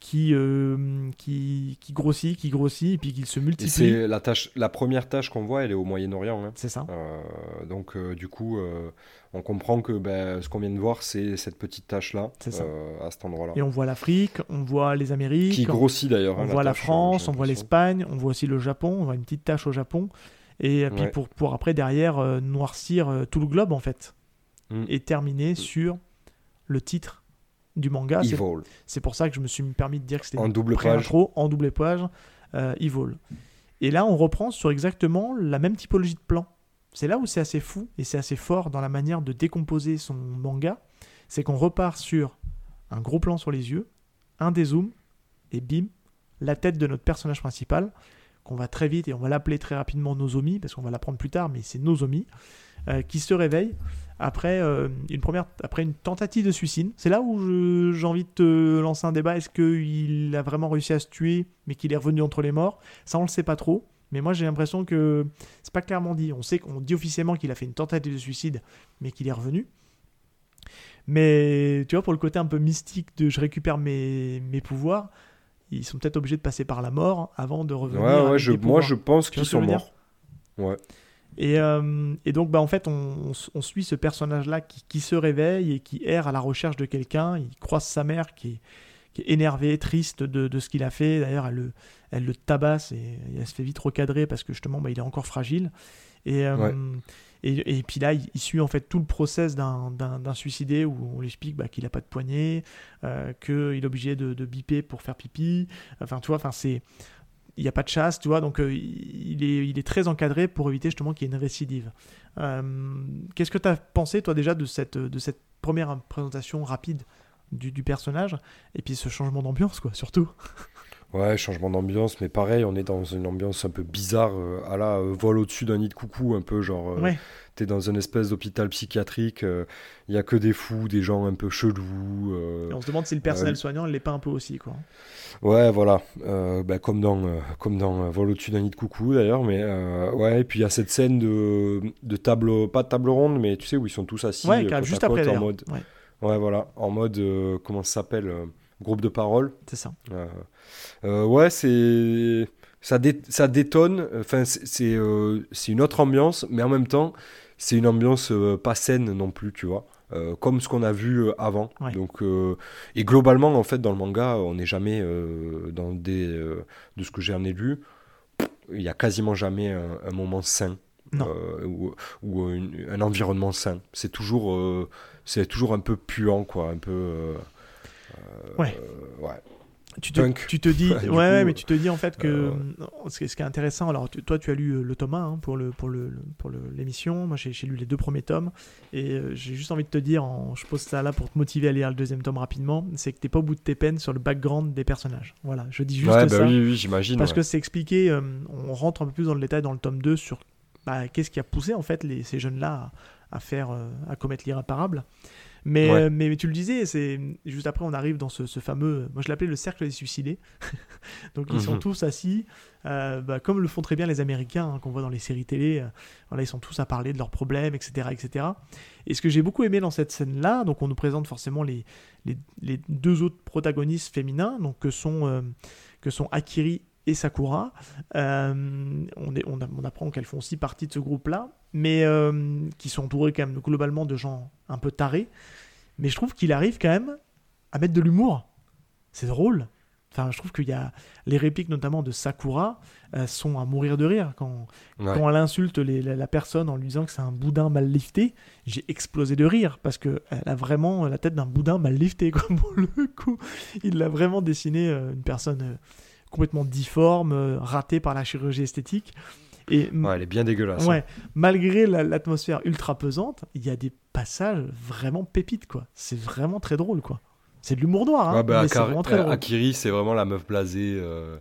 qui, euh, qui, qui, grossit, qui grossit, et puis qui se multiplie. C'est la, tâche, la première tâche qu'on voit, elle est au Moyen-Orient. Hein. C'est ça. Euh, donc, euh, du coup, on comprend que ben, ce qu'on vient de voir, c'est cette petite tâche-là, à cet endroit-là. Et on voit l'Afrique, on voit les Amériques. Qui grossit d'ailleurs. On hein, voit la, France, on voit l'Espagne, on voit aussi le Japon, on voit une petite tâche au Japon. Et puis pour, pour après, derrière, noircir tout le globe, en fait. Mm. Et terminer mm. sur le titre du manga. C'est pour ça que je me suis permis de dire que c'était en double page. en double page, euh, Evil. Et là, on reprend sur exactement la même typologie de plan. C'est là où c'est assez fou et c'est assez fort dans la manière de décomposer son manga. C'est qu'on repart sur un gros plan sur les yeux, un dézoom, et bim, la tête de notre personnage principal, qu'on va très vite et on va l'appeler très rapidement Nozomi, parce qu'on va l'apprendre plus tard, mais c'est Nozomi, euh, qui se réveille après, euh, une première, après une tentative de suicide. C'est là où j'ai envie de te lancer un débat. Est-ce qu'il a vraiment réussi à se tuer, mais qu'il est revenu entre les morts? Ça, on le sait pas trop. Mais moi, j'ai l'impression que c'est pas clairement dit. On sait qu'on dit officiellement qu'il a fait une tentative de suicide, mais qu'il est revenu. Mais tu vois, pour le côté un peu mystique de je récupère mes, mes pouvoirs, ils sont peut-être obligés de passer par la mort avant de revenir. Ouais, ouais, je, moi je pense qu'ils sont morts. Ouais. Et, euh, et, donc, bah, en fait, on, on suit ce personnage-là qui, qui, se réveille et qui erre à la recherche de quelqu'un. Il croise sa mère qui est, qui est énervée, triste de, de ce qu'il a fait. D'ailleurs, elle le, elle le tabasse et, elle se fait vite recadrer parce que justement, bah, il est encore fragile. Et, euh, et, et, puis là, il, suit en fait tout le process d'un suicidé où on lui explique bah, qu'il n'a pas de poignet, euh, qu'il est obligé de, de, biper pour faire pipi. Enfin, tu vois, enfin, c'est il n'y a pas de chasse, tu vois, donc euh, il, est, il est très encadré pour éviter justement qu'il y ait une récidive. Euh, qu'est-ce que tu as pensé, toi, déjà, de cette, de cette première présentation rapide du, du personnage et puis ce changement d'ambiance, quoi, surtout? Ouais, changement d'ambiance, mais pareil, on est dans une ambiance un peu bizarre, euh, à la euh, vol au-dessus d'un nid de coucou, un peu genre. Euh, ouais. T'es dans une espèce d'hôpital psychiatrique, il y a que des fous, des gens un peu chelous. Et on se demande si le personnel soignant ne l'est pas un peu aussi, quoi. Ouais, voilà. Bah, comme dans, comme dans Vol au-dessus d'un nid de coucou, d'ailleurs, mais ouais, et puis il y a cette scène de, de table, pas de table ronde, mais tu sais, où ils sont tous assis. Ouais, juste après, en mode. Ouais. ouais. voilà, en mode, comment ça s'appelle Groupe de parole. C'est ça. Euh, ouais, c'est ça, ça détonne. Enfin, c'est euh, c'est une autre ambiance, mais en même temps, c'est une ambiance euh, pas saine non plus, tu vois. comme ce qu'on a vu avant. Donc, et globalement, en fait, dans le manga, on n'est jamais dans des de ce que j'ai en lu. Il y a quasiment jamais un, moment sain. ou, ou un environnement sain. C'est toujours, c'est toujours un peu puant, quoi, un peu. ouais. ouais tu te, tu te dis, ouais, mais tu te dis en fait que euh, ce, qui est intéressant, alors toi tu as lu euh, le tome 1 hein, pour le pour le pour l'émission, moi j'ai lu les deux premiers tomes et euh, j'ai juste envie de te dire, en, je pose ça là pour te motiver à lire le deuxième tome rapidement, c'est que t'es pas au bout de tes peines sur le background des personnages. Voilà, je dis juste bah ça. oui, oui j'imagine. Parce que c'est expliqué, on rentre un peu plus dans le détail dans le tome 2 sur bah, qu'est-ce qui a poussé en fait les, ces jeunes là à, à faire à commettre l'irréparable. Mais, mais, tu le disais, c'est juste après on arrive dans ce, fameux, moi je l'appelais le cercle des suicidés. Donc ils sont mhm. tous assis, euh, bah, comme le font très bien les Américains hein, qu'on voit dans les séries télé. Euh, voilà, ils sont tous à parler de leurs problèmes, etc., etc. Et ce que j'ai beaucoup aimé dans cette scène-là, donc on nous présente forcément les, les, deux autres protagonistes féminins, donc que sont euh, que sont Akiri et Sakura. on, est, on, on, apprend qu'elles font aussi partie de ce groupe-là mais euh, qui sont entourés quand même globalement de gens un peu tarés. Mais je trouve qu'il arrive quand même à mettre de l'humour. C'est drôle. Enfin, je trouve qu'il y a les répliques notamment de Sakura euh, sont à mourir de rire quand, quand elle insulte la, personne en lui disant que c'est un boudin mal lifté. J'ai explosé de rire parce que elle a vraiment la tête d'un boudin mal lifté. Quoi, pour le coup, il l'a vraiment dessiné euh, une personne complètement difforme, ratée par la chirurgie esthétique. Et ouais, elle est bien dégueulasse. Ouais, malgré l'atmosphère ultra pesante, il y a des passages vraiment pépites, quoi. C'est vraiment très drôle, quoi. C'est de l'humour noir, hein, bah, c'est vraiment très drôle. Akiri, c'est vraiment la meuf blasée. Euh,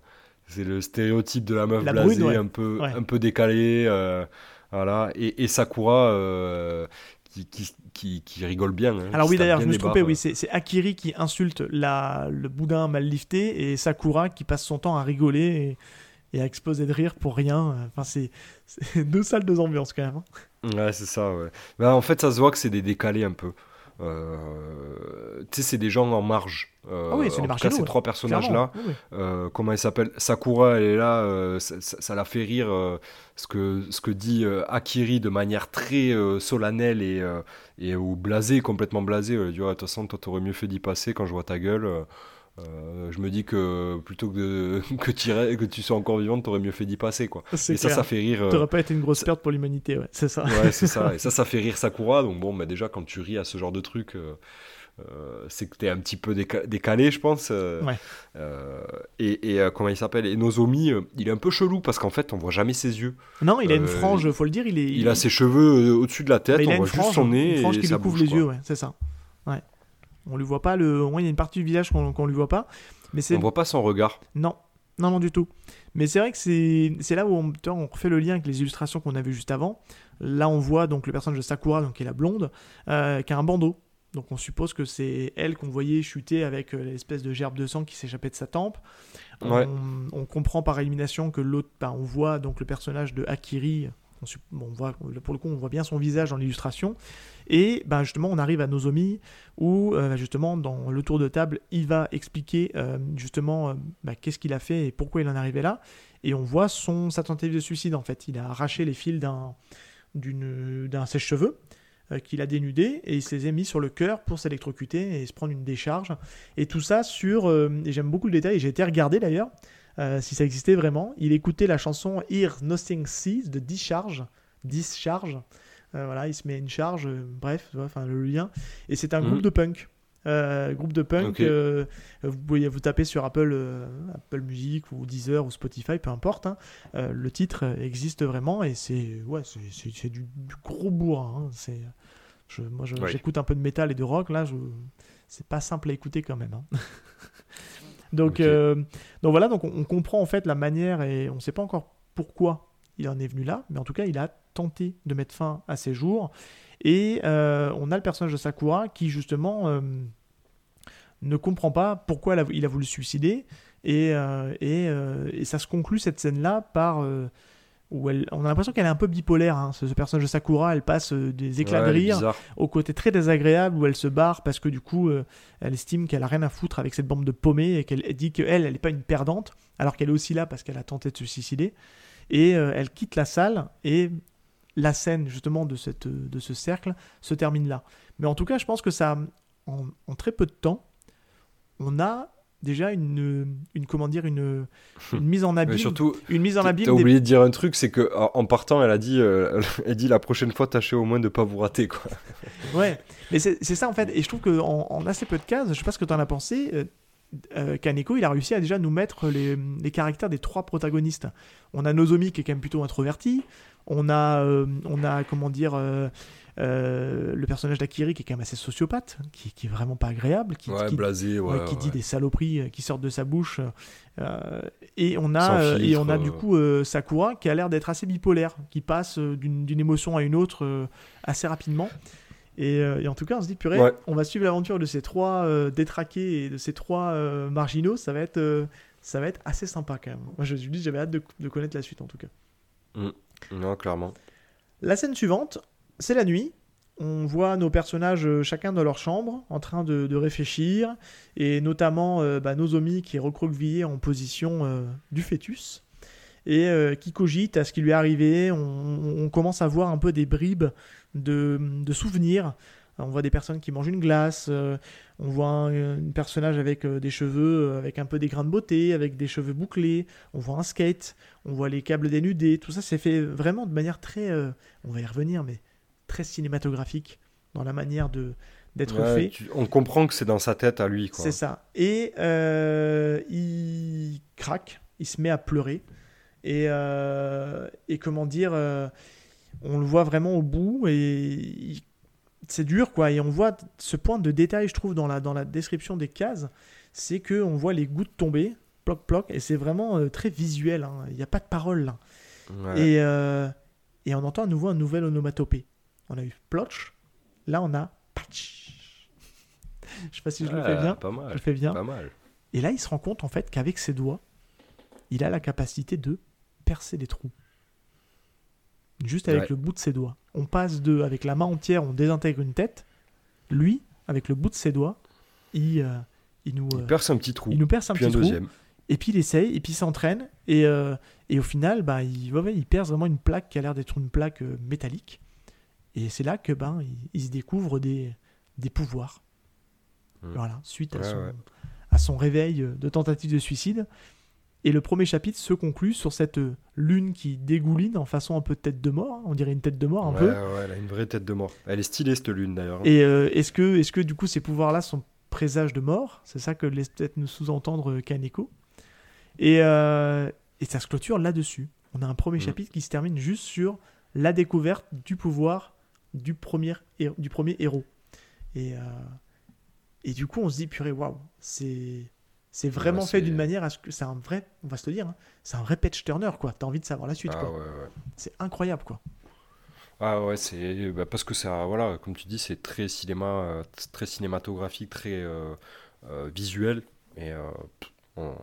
c'est le stéréotype de la meuf blasée, un, peu, un peu décalée. Euh, voilà. Et, et Sakura, euh, qui, qui, qui, rigole bien. Hein, Alors oui, d'ailleurs, je me suis trompé, oui, c'est Akiri qui insulte la, le boudin mal lifté et Sakura qui passe son temps à rigoler. Et et à exploser de rire pour rien. Enfin, c'est deux salles, deux ambiances quand même. Hein. Ouais, c'est ça, ouais. Bah, en fait, ça se voit que c'est des décalés un peu. Euh, tu sais, c'est des gens en marge. Euh, ah oui, c'est des cas, ces trois personnages-là, euh, comment ils s'appellent? Sakura, elle est là, ça, ça, la fait rire ce, que, ce que dit Akiri de manière très solennelle et, et ou blasée, complètement blasée. Elle dit, de toute façon, toi, t'aurais mieux fait d'y passer quand je vois ta gueule. Euh, je me dis que plutôt que, que, que tu sois encore vivante, t'aurais mieux fait d'y passer. Quoi. Et ça, ça fait rire. Euh, T'aurais pas été une grosse perte pour l'humanité, ouais, c'est ça. Ouais, c'est ça. Et ça, ça fait rire Sakura. Donc bon, bah, déjà, quand tu ris à ce genre de truc, euh, c'est que t'es un petit peu décalé, je pense. ouais. et, et comment il s'appelle Et Nozomi, il est un peu chelou parce qu'en fait, on voit jamais ses yeux. Non, il a une frange, faut le dire. Il, est, il, a ses cheveux au-dessus de la tête, on voit juste son nez. Une frange qui lui couvre les yeux, ouais, c'est ça. On lui voit pas le. Au moins, il y a une partie du visage qu'on ne lui voit pas. Mais. On voit pas son regard. Non. Non, non, du tout. Mais c'est vrai que c'est là où on, on refait le lien avec les illustrations qu'on a vues juste avant. Là, on voit donc le personnage de Sakura, donc qui est la blonde, euh, qui a un bandeau. Donc on suppose que c'est elle qu'on voyait chuter avec euh, l'espèce de gerbe de sang qui s'échappait de sa tempe. On, comprend par élimination que l'autre, ben, on voit donc le personnage de Akiri. On, voit, pour le coup, on voit bien son visage dans l'illustration. Et ben, justement, on arrive à Nozomi où euh, justement dans le tour de table, il va expliquer euh, justement ben, qu'est-ce qu'il a fait et pourquoi il en est arrivé là. Et on voit son sa tentative de suicide en fait. Il a arraché les fils d'un d'un sèche-cheveux euh, qu'il a dénudé et il se les a mis sur le cœur pour s'électrocuter et se prendre une décharge. Et tout ça sur, euh, et j'aime beaucoup le détail, j'ai été regardé d'ailleurs, euh, si ça existait vraiment, il écoutait la chanson Here Nothing Sees de Discharge, Discharge, voilà, il se met une charge, bref, enfin le lien, et c'est un groupe mhm. de punk. Euh, groupe de punk, euh, vous pouvez vous taper sur Apple, euh, Apple Music ou Deezer ou Spotify, peu importe. Hein. le titre existe vraiment et c'est ouais, c'est du, gros bourrin. Hein. C'est moi, j'écoute un peu de métal et de rock là. Je, c'est pas simple à écouter quand même. Hein. donc, donc voilà, donc on, comprend en fait la manière et on sait pas encore pourquoi il en est venu là, mais en tout cas, il a tenté de mettre fin à ses jours. Et on a le personnage de Sakura qui justement ne comprend pas pourquoi il a voulu se suicider. Et, euh, euh, et, ça se conclut cette scène-là par. Euh, où elle, on a l'impression qu'elle est un peu bipolaire. Hein. Ce, personnage de Sakura, elle passe des éclats de rire au côté très désagréable où elle se barre parce que du coup, elle estime qu'elle a rien à foutre avec cette bande de paumés et qu'elle dit qu'elle, elle n'est pas une perdante, alors qu'elle est aussi là parce qu'elle a tenté de se suicider. Et elle quitte la salle et la scène justement de, cette, de ce cercle se termine là. Mais en tout cas, je pense que ça, en très peu de temps, on a déjà une, une comment dire une, une mise en abîme. surtout une mise en abîme t'as oublié de dire un truc c'est que en partant elle a dit euh, elle dit la prochaine fois tâchez au moins de pas vous rater quoi. Ouais mais c'est ça en fait. Et je trouve que en, assez peu de cases je sais pas ce que tu en as pensé euh, euh, Kaneko il a réussi à déjà nous mettre les, les, caractères des trois protagonistes. On a Nozomi qui est quand même plutôt introverti. On a on a comment dire euh, le personnage d'Akiri qui est quand même assez sociopathe, qui, qui est vraiment pas agréable, qui, qui, blasé, qui dit des saloperies euh, qui sortent de sa bouche. Euh, et on a, et on a du coup Sakura qui a l'air d'être assez bipolaire, qui passe d'une émotion à une autre assez rapidement. Et, en tout cas, on se dit, purée, on va suivre l'aventure de ces trois détraqués et de ces trois marginaux. Ça va, être, ça va être assez sympa quand même. Moi, je me dit, j'avais hâte de, connaître la suite en tout cas. Mm. Non, clairement. La scène suivante, c'est la nuit. On voit nos personnages euh, chacun dans leur chambre en train de, réfléchir, et notamment euh, bah, qui est recroquevillé en position euh, du fœtus et qui cogite à ce qui lui est arrivé. On, commence à voir un peu des bribes de, souvenirs. On voit des personnes qui mangent une glace, on voit un, personnage avec des cheveux, avec un peu des grains de beauté, avec des cheveux bouclés, on voit un skate, on voit les câbles dénudés, tout ça c'est fait vraiment de manière très... on va y revenir, mais très cinématographique dans la manière de d'être fait. on comprend que c'est dans sa tête à lui. C'est ça. Et euh, il craque, il se met à pleurer. Et, euh, et comment dire, euh, on le voit vraiment au bout et c'est dur quoi. Et on voit ce point de détail, je trouve, dans la, dans la description des cases, c'est que on voit les gouttes tomber, ploc ploc, et c'est vraiment très visuel. Hein. Il n'y a pas de parole là. Et, et on entend à nouveau un nouvel onomatopée. On a eu Plotch. Là, on a Patch. je sais pas si je le fais bien. Pas mal. Je le fais bien. Pas mal. Et là, il se rend compte en fait qu'avec ses doigts, il a la capacité de percer des trous. Juste avec le bout de ses doigts. On passe de, avec la main entière, on désintègre une tête. Lui, avec le bout de ses doigts, il, euh, il nous. il perce un petit trou. Il nous perce un petit trou. Et puis il essaye, et puis il s'entraîne. Et, euh, et, au final, bah, il, il perce vraiment une plaque qui a l'air d'être une plaque euh, métallique. Et c'est là que ben il, se découvre des, des pouvoirs. Mmh. Voilà, suite à, son, à son réveil de tentative de suicide. Et le premier chapitre se conclut sur cette lune qui dégouline en façon un peu de tête de mort. Hein. On dirait une tête de mort un peu. Ouais, elle a une vraie tête de mort. Elle est stylée cette lune d'ailleurs. Et euh, est-ce que, est que du coup ces pouvoirs-là sont présages de mort? C'est ça que laisse peut-être nous sous-entendre euh, Kaneko. Et, euh, et ça se clôture là-dessus. On a un premier mmh. chapitre qui se termine juste sur la découverte du pouvoir du premier, du premier héros. Et, euh, et du coup, on se dit, purée, waouh, c'est C'est vraiment Ouais, fait d'une manière à ce que c'est un vrai, on va se le dire, hein, c'est un vrai patch turner quoi. T'as envie de savoir la suite Ah quoi. ouais, ouais. C'est incroyable quoi. Ah ouais, c'est bah, parce que ça, voilà, comme tu dis, c'est très cinéma, euh, très cinématographique, très euh, euh, visuel, et euh, on-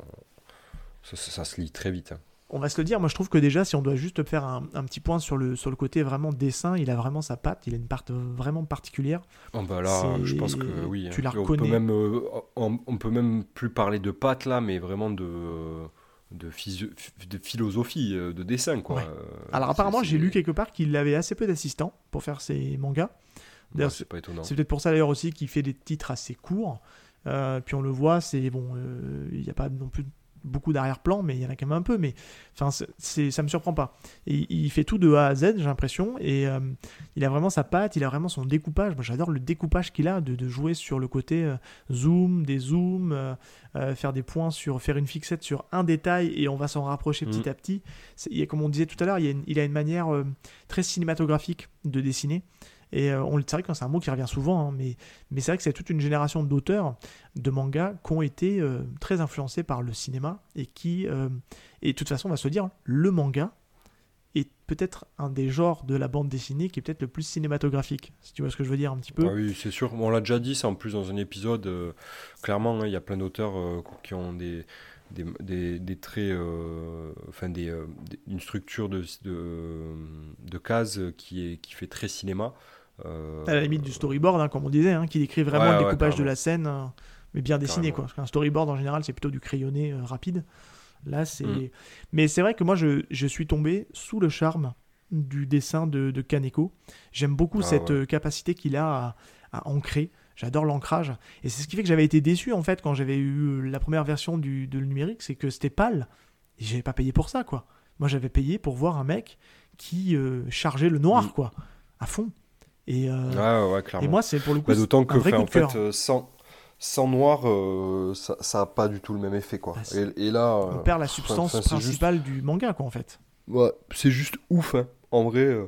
ça, ça- ça se lit très vite. hein. On va se le dire, moi je trouve que déjà si on doit juste faire un, un petit point sur le, sur le côté vraiment dessin, il a vraiment sa patte, il a une patte vraiment particulière. Oh, bah là, je pense que oui. tu hein. la on peut même, euh, on, on peut même plus parler de pattes là, mais vraiment de de, philosophie euh, de dessin quoi. Ouais. Euh, Alors apparemment j'ai lu quelque part qu'il avait assez peu d'assistants pour faire ses mangas. ouais, d'ailleurs, c'est pas étonnant. C'est peut-être pour ça d'ailleurs aussi qu'il fait des titres assez courts. Euh, puis on le voit, c'est bon, euh, il n'y a pas non plus beaucoup d'arrière-plan, mais il y en a quand même un peu. Mais enfin, c'est- ça me surprend pas. Et il fait tout de A à Z, j'ai l'impression, et euh, il a vraiment sa patte, il a vraiment son découpage. Moi, j'adore le découpage qu'il a de, de jouer sur le côté euh, zoom, des zooms, euh, faire des points sur, faire une fixette sur un détail et on va s'en rapprocher petit Mhm. à petit. C'est- comme on disait tout à l'heure, il, y a une- il a une manière très cinématographique de dessiner. Et euh, c'est vrai que c'est un mot qui revient souvent, hein, mais, mais c'est vrai que c'est toute une génération d'auteurs de mangas qui ont été euh, très influencés par le cinéma et qui, euh, et de toute façon, on va se dire, le manga est peut-être un des genres de la bande dessinée qui est peut-être le plus cinématographique, si tu vois ce que je veux dire un petit peu. Ah oui, c'est sûr. On l'a déjà dit, c'est en plus dans un épisode. clairement, hein, il y a plein d'auteurs qui ont des, des, des, traits, enfin des- une structure de, de, de cases qui, est, qui fait très cinéma. Euh, À la limite du storyboard, hein, comme on disait, hein, qui décrit vraiment Ouais, le ouais, découpage de la scène, euh, mais bien dessiné. Quoi. Parce qu'un storyboard, en général, c'est plutôt du crayonné euh, rapide. Là, c'est. Mm. Mais c'est vrai que moi, je, je suis tombé sous le charme du dessin de, de Kaneko. J'aime beaucoup Ah cette ouais. capacité qu'il a à, à ancrer. J'adore l'ancrage. Et c'est ce qui fait que j'avais été déçu, en fait, quand j'avais eu la première version du, de le numérique, c'est que c'était pâle. Et j'avais pas payé pour ça, quoi. Moi, j'avais payé pour voir un mec qui euh, chargeait le noir, Mm. quoi, à fond. Et, euh, Ouais, et moi, c'est pour le coup Bah, D'autant que, un vrai enfin, coup en de fait, euh, sans, sans noir, euh, ça, ça a pas du tout le même effet, quoi. Ah, c'est- et, et là, on euh, perd la enfin, substance juste- principale du manga, quoi, en fait. Ouais, c'est juste ouf, hein. En vrai, euh,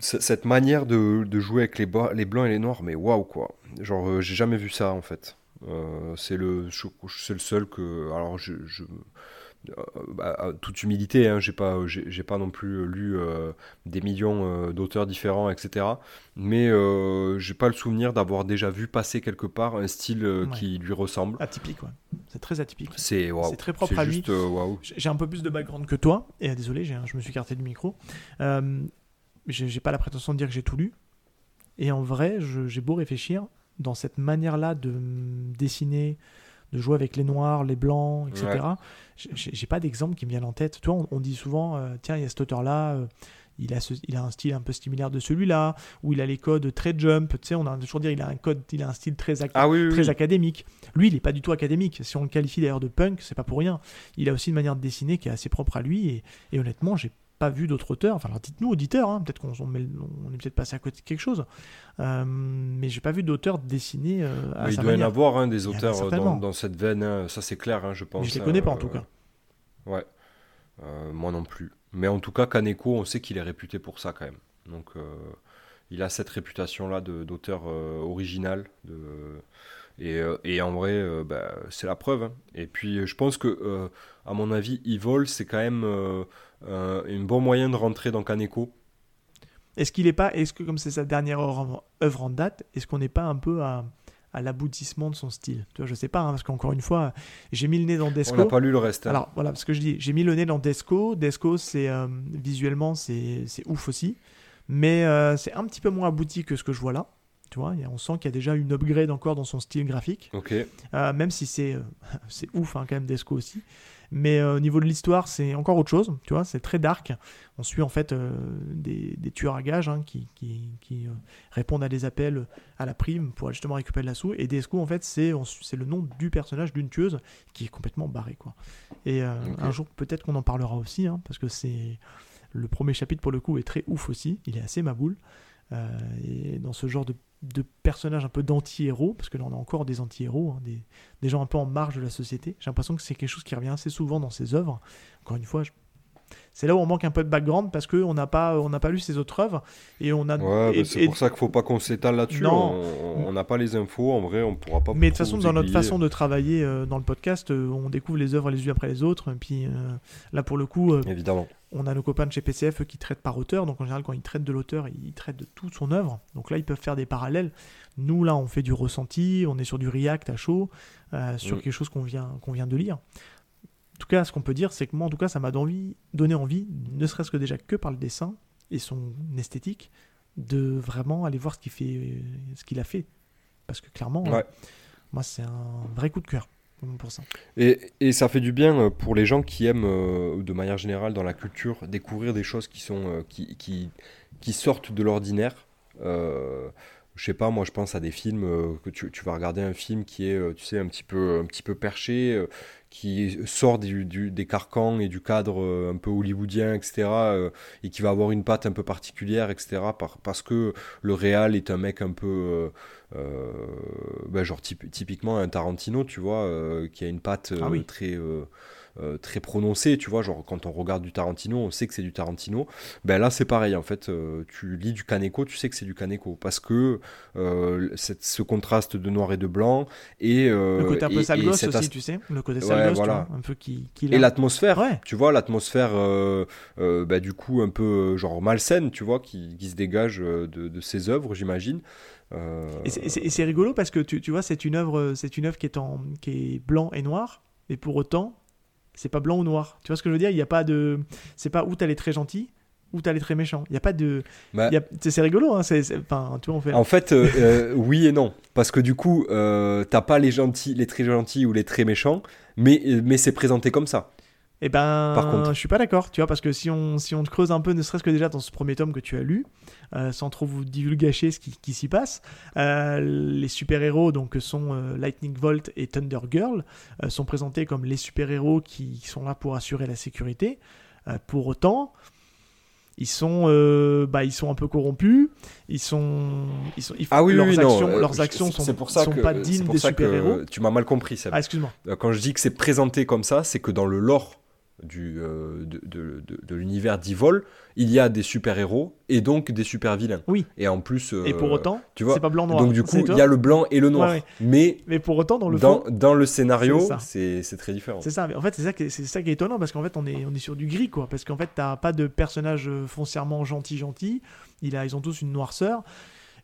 cette manière de, de jouer avec les, les blancs et les noirs, mais waouh, quoi. Genre, euh, j'ai jamais vu ça, en fait. Euh, c'est le, le seul que. Alors, je. je- euh, bah, à toute humilité, hein, j'ai pas, j'ai pas non plus lu euh, des millions euh, d'auteurs différents, etc. Mais euh, j'ai pas le souvenir d'avoir déjà vu passer quelque part un style euh, Ouais. qui lui ressemble. Atypique, ouais. C'est très atypique. C'est. C'est très propre à lui. euh, waouh. J'ai un peu plus de background que toi, et euh, désolé, je me suis écarté du micro. Euh, j'ai pas la prétention de dire que j'ai tout lu. Et en vrai, j'ai beau réfléchir, dans cette manière-là de dessiner, de jouer avec les noirs, les blancs, etc., Ouais. j'ai- pas d'exemple qui me viennent en tête. Tu vois, on, on dit souvent, euh, tiens, il y a cet auteur-là, euh, il, a ce- il a un style un peu similaire de celui-là, ou il a les codes très jump, tu sais, on a toujours dire, il a un code, il a un style très, ac- Ah oui, oui, très oui. académique. Lui, il n'est pas du tout académique. Si on le qualifie d'ailleurs de punk, c'est pas pour rien. Il a aussi une manière de dessiner qui est assez propre à lui. Et, et honnêtement, j'ai pas vu d'autres auteurs. Enfin, alors dites-nous, auditeurs, hein, peut-être qu'on on est peut-être passé à côté de quelque chose. Euh, mais j'ai pas vu d'auteur dessiner euh, à il sa doit y en manière. avoir hein, des auteurs euh, dans, dans cette veine, hein, ça c'est clair, hein, je pense. Mais je les connais pas en euh, tout cas. Ouais, Euh, moi non plus. Mais en tout cas, Kaneko, on sait qu'il est réputé pour ça quand même. Donc euh, il a cette réputation-là d'auteur euh, original. De... Et, euh, et en vrai, euh, bah, c'est la preuve. hein. Et puis je pense que, euh, à mon avis, Evil, c'est quand même euh, un, bon moyen de rentrer dans Kaneko. Est-ce qu'il est pas, est-ce que comme c'est sa dernière œuvre en date, est-ce qu'on n'est pas un peu à, à l'aboutissement de son style? Tu vois, je sais pas, hein, parce qu'encore une fois, j'ai mis le nez dans On Desco. n'a pas lu le reste. hein. Alors voilà, parce que je dis, j'ai mis le nez dans Desco. Desco, c'est euh, visuellement, c'est c'est ouf aussi, mais euh, c'est un petit peu moins abouti que ce que je vois là. Tu vois, on sent qu'il y a déjà une upgrade encore dans son style graphique. Euh, même si c'est euh, c'est ouf hein, quand même Desco aussi. Mais euh, au niveau de l'histoire, c'est encore autre chose. Tu vois, c'est très dark. On suit en fait des, des tueurs à gages hein, qui, qui, qui, répondent à des appels à la prime pour justement récupérer de la sous. Et Desco, en fait, c'est c'est le nom du personnage d'une tueuse qui est complètement barrée. Quoi. Et un jour, peut-être qu'on en parlera aussi, hein, parce que c'est le premier chapitre pour le coup est très ouf aussi. Il est assez maboule. Euh, et dans ce genre de, de personnage un peu d'anti-héros, parce que là on a encore des anti-héros, hein, des, des gens un peu en marge de la société. J'ai l'impression que c'est quelque chose qui revient assez souvent dans ses œuvres. Encore une fois, je- c'est là où on manque un peu de background parce qu'on n'a pas, on n'a pas lu ses autres œuvres et on a. Ouais, bah, c'est pour ça qu'il faut pas qu'on s'étale là-dessus. On n'a pas les infos, en vrai, on pourra pas. Mais de toute façon, dans notre façon de travailler euh, dans le podcast, euh, on découvre les œuvres les unes après les autres. Et puis euh, là, pour le coup, euh, Évidemment. on a nos copains de chez PCF qui traitent par auteur. Donc en général, quand ils traitent de l'auteur, ils traitent de toute son œuvre. Donc là, ils peuvent faire des parallèles. Nous, là, on fait du ressenti, on est sur du React à chaud, euh, sur Mm. quelque chose qu'on vient, qu'on vient de lire. En tout cas, ce qu'on peut dire, c'est que moi, en tout cas, ça m'a donné envie, ne serait-ce que déjà que par le dessin et son esthétique, de vraiment aller voir ce qu'il fait, ce qu'il a fait. Parce que clairement, Ouais. moi, c'est un vrai coup de cœur pour ça. Et, et ça fait du bien euh, pour les gens qui aiment, euh, de manière générale, dans la culture, découvrir des choses qui, sont, euh, qui, qui, qui sortent de l'ordinaire. Euh, je sais pas, moi je pense à des films que tu, tu vas regarder un film qui est, tu sais, un petit peu, un petit peu perché, qui sort du, du- des carcans et du cadre euh, un peu hollywoodien, etc. euh, et qui va avoir une patte un peu particulière, etc. par- parce que le réal est un mec un peu, euh, ben, genre typ- typiquement un Tarantino, tu vois, euh, qui a une patte Ah oui. très, euh, très prononcée, tu vois, genre quand on regarde du Tarantino, on sait que c'est du Tarantino. Ben là, c'est pareil, en fait, euh, tu lis du Kaneko, tu sais que c'est du Kaneko, parce que euh, cette- ce contraste de noir et de blanc et Le côté un peu sale gosse aussi, as- tu sais. Le côté Ouais, sale gosse, tu voilà. vois, un peu qui, qui et l'a. l'atmosphère, Ouais. tu vois, l'atmosphère, bah, du coup, un peu genre malsaine, tu vois, qui, qui se dégage de, de ses œuvres, j'imagine. Et c'est rigolo parce que tu, tu vois, c'est une œuvre, c'est une œuvre qui est en, qui est blanc et noir, mais pour autant, c'est pas blanc ou noir. Tu vois ce que je veux dire? Il y a pas de, c'est pas où t'as les très gentils ou t'as les très méchants. Il y a pas de, bah, a- c'est rigolo, hein. c'est- c'est- Enfin, tu vois, on fait. En fait, euh, euh, oui et non. Parce que du coup, euh, t'as pas les gentils, les très gentils ou les très méchants, mais, mais c'est présenté comme ça. Eh ben, Par contre. je suis pas d'accord, tu vois, parce que si on, si on te creuse un peu, ne serait-ce que déjà dans ce premier tome que tu as lu, euh, sans trop vous divulgacher ce qui, qui s'y passe, euh, les super-héros, donc que sont euh, Lightning Bolt et Thunder Girl, sont présentés comme les super-héros qui sont là pour assurer la sécurité. Pour autant, ils sont, euh, bah, ils sont un peu corrompus, ils sont, ils sont, ils Ah oui, leurs oui, actions, non. leurs actions sont, pour ça sont que, pas dignes pour des super-héros. Tu m'as mal compris, ça. Ah, excuse-moi. Quand je dis que c'est présenté comme ça, c'est que dans le lore du, euh, de, de, de- de l'univers d'Evol, il y a des super-héros et donc des super-vilains. Oui. Et en plus, euh, Et pour autant, tu vois, c'est pas blanc-noir. donc du coup, il y a le blanc et le noir. Ouais, ouais. Mais Mais pour autant, dans le dans, fond, dans le scénario, c'est très différent. C'est ça, mais en fait, c'est ça, qui est- c'est ça qui est étonnant parce qu'en fait, on est, on est sur du gris, quoi. Parce qu'en fait, t'as pas de personnage euh, foncièrement gentil, gentil. Il a, ils ont tous une noirceur.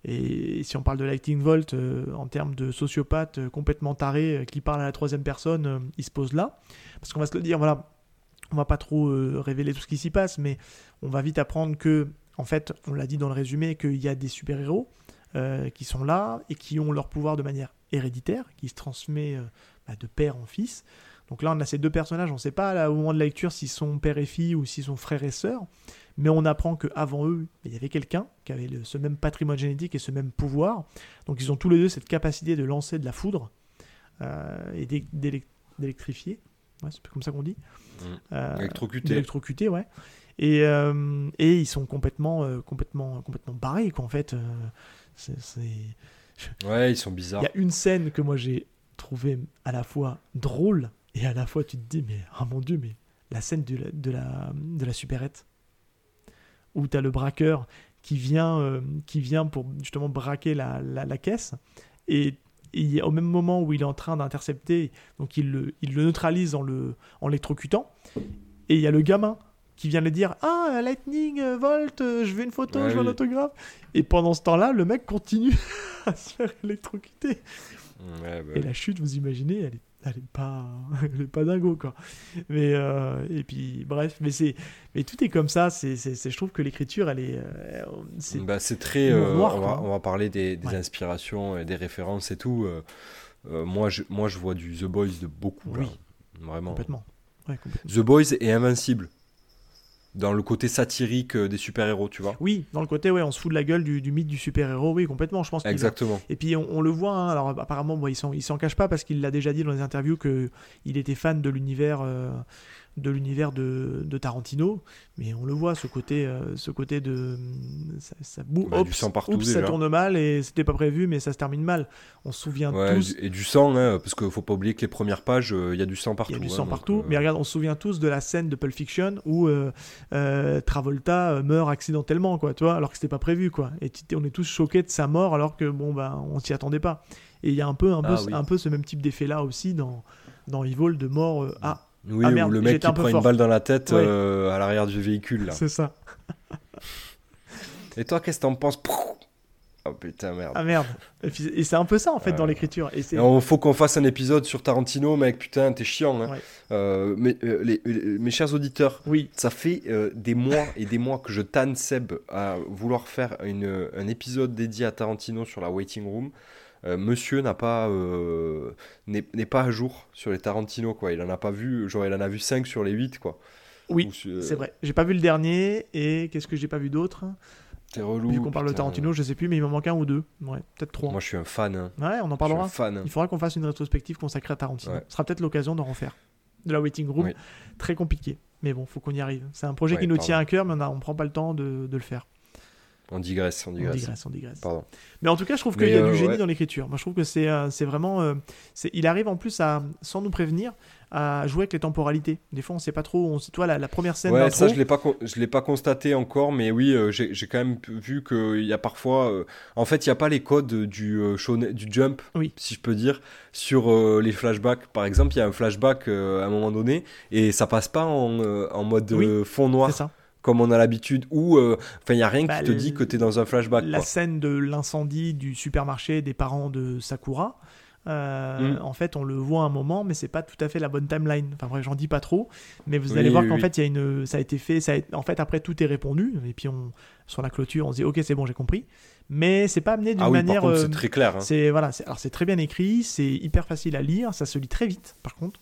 Et si on parle de Lightning Volt euh, en termes de sociopathe euh, complètement taré euh, qui parle à la troisième personne, il se pose là. Parce qu'on va se le dire, voilà, on va pas trop euh, révéler tout ce qui s'y passe, mais on va vite apprendre que, en fait, on l'a dit dans le résumé, qu'il y a des super-héros euh, qui sont là et qui ont leur pouvoir de manière héréditaire, qui se transmet euh, bah, de père en fils. Donc là, on a ces deux personnages, on ne sait pas là, au moment de la lecture s'ils sont père et fille ou s'ils sont frère et sœur, mais on apprend qu'avant eux, il y avait quelqu'un qui avait ce même patrimoine génétique et ce même pouvoir. Donc ils ont tous les deux cette capacité de lancer de la foudre et d'é- d'élec- d'électrifier. Ouais, c'est comme ça qu'on dit. Mm. Euh, Électrocuté. ouais. Et, euh, et ils sont complètement, euh, complètement, complètement barrés, quoi, en fait. c'est-. Ouais, ils sont Il bizarres. y a une scène que moi j'ai trouvé à la fois drôle et à la fois tu te dis mais ah mon dieu mais la scène de la de la, de la supérette où tu as le braqueur qui vient euh, qui vient pour justement braquer la, la, la caisse et et au même moment où il est en train d'intercepter donc il le, il le neutralise en le en l'électrocutant et il y a le gamin qui vient lui dire ah Lightning euh, Volt euh, je veux une photo Ouais, je veux un autographe et pendant ce temps-là le mec continue à se faire électrocuter. Ouais, bah et la chute, vous imaginez, elle est, elle est pas, elle est pas dingo quoi. Mais euh, et puis bref, mais c'est, mais tout est comme ça. C'est, je trouve que l'écriture, elle est, euh, c'est, Bah, c'est très. euh, noir, on, va, on va parler des, des Ouais. inspirations et des références et tout. euh, moi, je, moi, je vois du The Boys de beaucoup. Oui. là. Vraiment. complètement. Ouais, complètement. The Boys est invincible. Dans le côté satirique euh, des super-héros, tu vois. Oui, dans le côté, ouais, on se fout de la gueule du, du mythe du super-héros. Oui, complètement. Je pense. qu'il a- Exactement. Et puis on, on le voit, hein, alors apparemment bon, il s'en cache pas parce qu'il l'a déjà dit dans les interviews que il était fan de l'univers euh, de l'univers de, de, Tarantino, mais on le voit, ce côté, euh, ce côté de. Ça, ça bah, du sang partout, ça tourne mal et c'était pas prévu, mais ça se termine mal. On se souvient tous. Et du sang, hein, parce qu'il faut pas oublier que les premières pages, euh, il y a du sang partout. Il y a du hein, sang partout, euh, mais regarde, on se souvient tous de la scène de Pulp Fiction où Travolta meurt accidentellement, quoi, tu vois, alors que c'était pas prévu, quoi. Et on est tous choqués de sa mort alors que, bon, bah, on s'y attendait pas. Et il y a un peu, un, peu, ah un peu ce même type d'effet là aussi dans, dans Evil de mort. ah, oui, ah, ou le mec qui prend une balle dans la tête euh, à l'arrière du véhicule. C'est ça. Et toi, qu'est-ce que t'en penses? Oh putain, merde. Ah merde. Et c'est un peu ça en fait dans l'écriture. Il faut qu'on fasse un épisode sur Tarantino, mec. Putain, t'es chiant. Hein. Euh, mais, euh, les, mes chers auditeurs, oui. ça fait des mois et des mois que je tanne Seb à vouloir faire une, un épisode dédié à Tarantino sur la waiting room. Euh, monsieur n'a pas euh, n'est pas à jour sur les Tarantino quoi. Il en a pas vu, genre il en a vu 5 sur les 8 quoi. Oui, c'est vrai. J'ai pas vu le dernier et qu'est-ce que j'ai pas vu d'autre? C'est relou. Vu qu'on parle de Tarantino, je sais plus, mais il m'en manque un ou deux. Ouais, peut-être trois. Moi, je suis un fan. Hein. Ouais, on en parlera. fan. Il faudra qu'on fasse une rétrospective consacrée à Tarantino. Ce sera peut-être l'occasion d'en refaire. De la waiting room, très compliqué. Mais bon, faut qu'on y arrive. C'est un projet qui nous tient à cœur, mais on, on prend pas le temps de, de le faire. On digresse, on digresse. On digresse, on digresse. Pardon. Mais en tout cas, je trouve qu'il y a du euh, génie dans l'écriture. Moi, je trouve que c'est euh, vraiment. Euh, il arrive en plus à, sans nous prévenir, à jouer avec les temporalités. Des fois, on sait pas trop. On, toi, la, la première scène. Ouais, ça, je l'ai pas, je l'ai pas constaté encore, mais oui, j'ai quand même vu qu'il y a parfois. en fait, il y a pas les codes du du jump, oui. si je peux dire, sur les flashbacks. Par exemple, il y a un flashback à un moment donné et ça passe pas en, en mode fond noir. C'est ça comme on a l'habitude, ou euh, enfin il y a rien qui bah, te dit que tu es dans un flashback. La scène de l'incendie du supermarché des parents de Sakura. Euh, mm. En fait, on le voit un moment, mais c'est pas tout à fait la bonne timeline. Enfin, bref, j'en dis pas trop, mais vous allez voir qu'en fait, il y a une, ça a été fait. Ça En fait, après, tout est répondu, et puis on, sur la clôture, on se dit, ok, c'est bon, j'ai compris. Mais c'est pas amené d'une ah oui, manière. c'est euh, très clair. Hein. C'est voilà, alors c'est très bien écrit, c'est hyper facile à lire, ça se lit très vite. Par contre,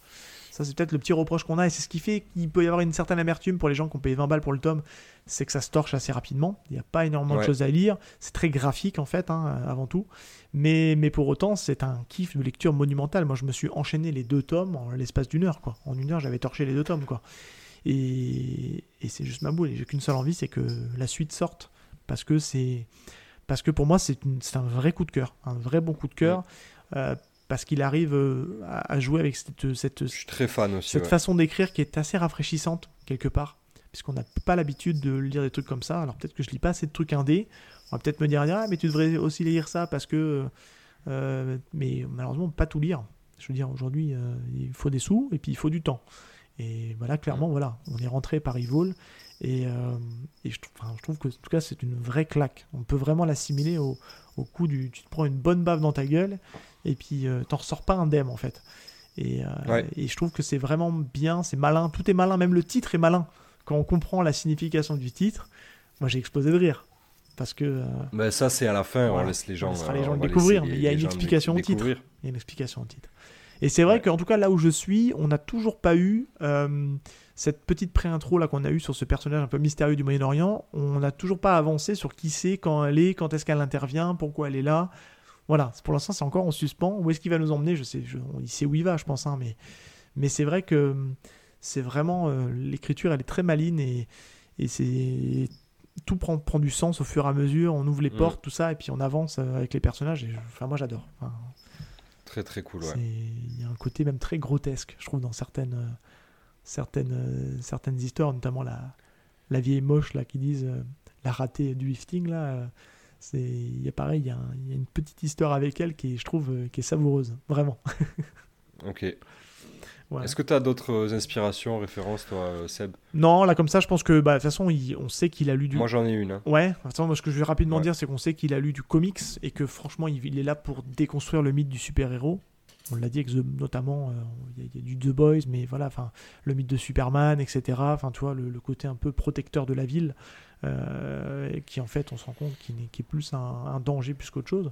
ça, c'est peut-être le petit reproche qu'on a, et c'est ce qui fait qu'il peut y avoir une certaine amertume pour les gens qui ont payé 20 balles pour le tome, c'est que ça se torche assez rapidement. Il n'y a pas énormément de choses à lire. C'est très graphique, en fait, hein, avant tout. Mais, mais pour autant, c'est un kiff de lecture monumental. Moi, je me suis enchaîné les deux tomes en l'espace d'une heure, quoi. En une heure, j'avais torché les deux tomes, quoi. Et, et c'est juste ma boule. Et j'ai qu'une seule envie, c'est que la suite sorte. Parce que c'est. Parce que pour moi, c'est un vrai coup de cœur. Un vrai bon coup de cœur. Euh, parce qu'il arrive euh, à, jouer avec cette, cette, très fan aussi, cette façon d'écrire qui est assez rafraîchissante quelque part, puisqu'on n'a pas l'habitude de lire des trucs comme ça. Alors peut-être que je lis pas assez de trucs indés. On va peut-être me dire ah mais tu devrais aussi lire ça parce que euh, mais malheureusement pas tout lire. Je veux dire aujourd'hui euh, il faut des sous et puis il faut du temps. Et voilà clairement mm. voilà on est rentré par Evil et, et je, je, trouve que en tout cas c'est une vraie claque. On peut vraiment l'assimiler au, au coup du tu te prends une bonne baffe dans ta gueule et puis euh, t'en ressors pas indemne en fait. Et, euh, et je trouve que c'est vraiment bien, c'est malin, tout est malin, même le titre est malin. Quand on comprend la signification du titre, moi j'ai explosé de rire. Parce que. Euh, mais ça, c'est à la fin, on laisse les gens. On les gens découvrir, mais il y a une explication au titre. Il y a une explication au titre. Et c'est vrai qu'en tout cas, là où je suis, on n'a toujours pas eu cette petite pré-intro là qu'on a eu sur ce personnage un peu mystérieux du Moyen-Orient. On n'a toujours pas avancé sur qui c'est, quand elle est, quand est-ce qu'elle intervient, pourquoi elle est là. Voilà, pour l'instant, c'est encore en suspens. Où est-ce qu'il va nous emmener? Je sais, je, il sait où il va, je pense. Hein, mais mais c'est vrai que c'est vraiment. Euh, l'écriture, elle est très maline et, et c'est. Tout prend, prend du sens au fur et à mesure. On ouvre les mm. portes, tout ça, et puis on avance euh, avec les personnages. Et, enfin, moi, j'adore. très, très cool, ouais. Il y a un côté même très grotesque, je trouve, dans certaines, euh, certaines, certaines histoires, notamment la, la vieille moche là, qui disent la ratée du lifting, là c'est il y a pareil il y, a une petite histoire avec elle qui je trouve euh, qui est savoureuse vraiment ok Est-ce que tu as d'autres inspirations, références, toi, euh, Seb? Non, là, comme ça, je pense que, bah, de toute façon, on sait qu'il a lu du. Moi, j'en ai une. Hein. Ouais, moi, ce que je vais rapidement dire, c'est qu'on sait qu'il a lu du comics et que, franchement, il, est là pour déconstruire le mythe du super-héros. On l'a dit, notamment, euh, il y, a du The Boys, mais voilà, enfin, le mythe de Superman, etc. Enfin, tu vois, le, le, côté un peu protecteur de la ville. Euh, qui en fait on se rend compte qui, est plus un, danger plus qu'autre chose.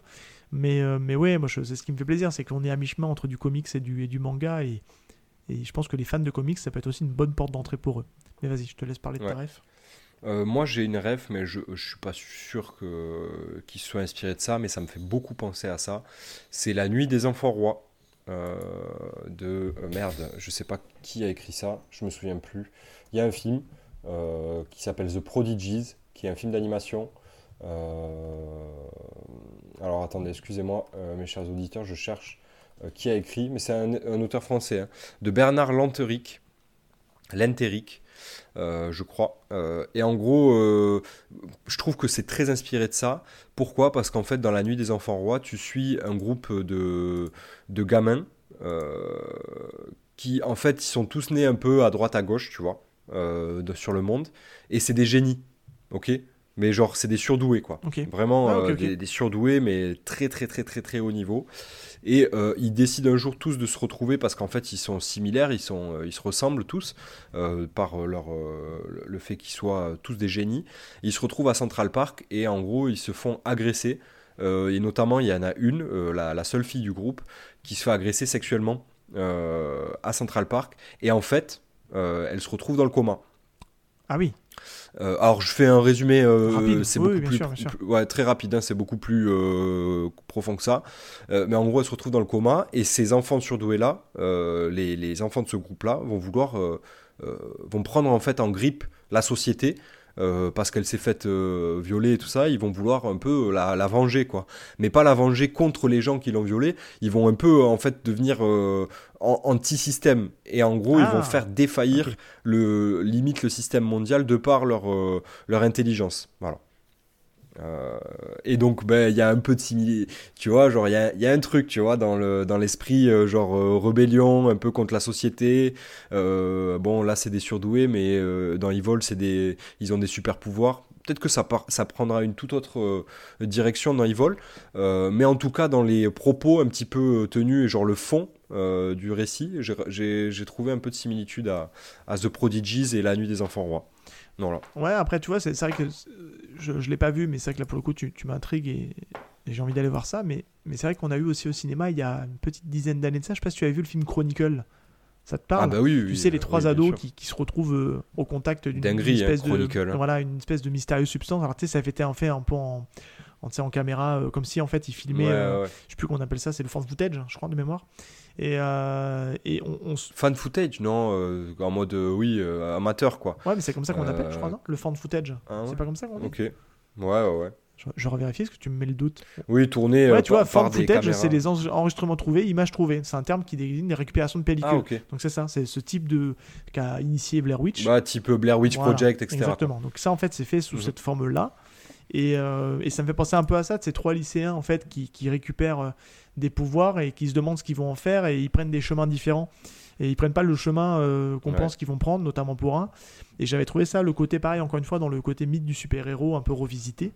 Mais, euh, mais ouais, moi c'est ce qui me fait plaisir, c'est qu'on est à mi-chemin entre du comics et du, et du manga et, et, je pense que les fans de comics ça peut être aussi une bonne porte d'entrée pour eux. Mais vas-y, je te laisse parler de ta ref. Euh, moi j'ai une ref, mais je ne suis pas sûr qu'il soit inspiré de ça, mais ça me fait beaucoup penser à ça. C'est La Nuit des Enfants Rois de merde, je sais pas qui a écrit ça, je me souviens plus. Il y a un film qui s'appelle The Prodigies, qui est un film d'animation. alors attendez, excusez-moi, mes chers auditeurs, je cherche qui a écrit, mais c'est un, auteur français, hein, de Bernard Lenteric. Lenteric, euh, je crois. Euh, et en gros, euh, je trouve que c'est très inspiré de ça. Pourquoi? Parce qu'en fait, dans La Nuit des Enfants Rois, tu suis un groupe de, de gamins qui, en fait, ils sont tous nés un peu à droite à gauche, tu vois, sur le monde. Et c'est des génies, ok? Mais genre, c'est des surdoués, quoi. Vraiment, ah, des, des, surdoués, mais très, très, très, très, très haut niveau. Et euh, ils décident un jour tous de se retrouver parce qu'en fait ils sont similaires, ils, sont, euh, ils se ressemblent tous euh, par leur, le fait qu'ils soient tous des génies. Ils se retrouvent à Central Park et en gros ils se font agresser. et notamment il y en a une, la, la, seule fille du groupe, qui se fait agresser sexuellement à Central Park. Et en fait elle se retrouve dans le coma. Ah oui. Euh, alors je fais un résumé, euh, c'est beaucoup plus, ouais, très rapide, hein, c'est beaucoup plus euh, profond que ça. mais en gros, elle se retrouve dans le coma et ces enfants surdoués là, les, les, enfants de ce groupe là, vont vouloir, vont prendre en fait en grippe la société euh, parce qu'elle s'est faite euh, violer et tout ça, ils vont vouloir un peu la, venger, quoi. Mais pas la venger contre les gens qui l'ont violée, ils vont un peu, en fait, devenir euh, anti-système. Et en gros, ils vont ah, faire défaillir, le, limite, le système mondial de par leur, leur intelligence. Voilà. Euh, et donc, ben, il y a un peu de similitude, tu vois, genre, il y a, un truc, tu vois, dans le dans l'esprit, euh, genre, euh, rébellion, un peu contre la société. bon, là, c'est des surdoués, mais dans Evil, c'est des, ils ont des super pouvoirs. Peut-être que ça, ça prendra une toute autre direction dans Evil, mais en tout cas, dans les propos un petit peu tenus et genre le fond du récit, j'ai trouvé un peu de similitude à, à The Prodigies et La Nuit des Enfants Rois. Ouais, après, tu vois, c'est vrai que je ne l'ai pas vu, mais c'est vrai que là, pour le coup, tu, tu m'intrigues et, j'ai envie d'aller voir ça. Mais, mais c'est vrai qu'on a eu aussi au cinéma, il y a une petite dizaine d'années de ça, je sais pas si tu avais vu le film Chronicle. Ça te parle ah bah oui, Tu sais, les trois ados qui, qui, se retrouvent euh, au contact d'une hein, espèce de voilà, une espèce de mystérieuse substance. Alors, tu sais, ça avait été en fait un peu en, en, en caméra, euh, comme si en fait ils filmaient, euh, je sais plus qu'on appelle ça, c'est le fan footage, je crois, de mémoire. Et, euh, et on, Fan footage, non euh, En mode, euh, oui, amateur, quoi. Ouais, mais c'est comme ça qu'on appelle, je crois, non? Le fan footage. Ah c'est pas comme ça qu'on dit? Ok. Ouais, ouais, ouais. Je, je revérifie parce que tu me mets le doute. Oui, tourner. Ouais, tu vois, fan footage, c'est les enregistrements trouvés, images trouvées. C'est un terme qui désigne les récupérations de pellicules. Ah, Donc c'est ça, c'est ce type de. qu'a initié Blair Witch. Bah, type Blair Witch Project, etc. Exactement. Donc ça, en fait, c'est fait sous mhm. cette forme-là. Et, et, ça me fait penser un peu à ça, de ces trois lycéens, en fait, qui, qui récupèrent des pouvoirs et qui se demandent ce qu'ils vont en faire et ils prennent des chemins différents et ils prennent pas le chemin euh, qu'on pense qu'ils vont prendre, notamment pour un. Et j'avais trouvé ça, le côté pareil, encore une fois, dans le côté mythe du super-héros un peu revisité.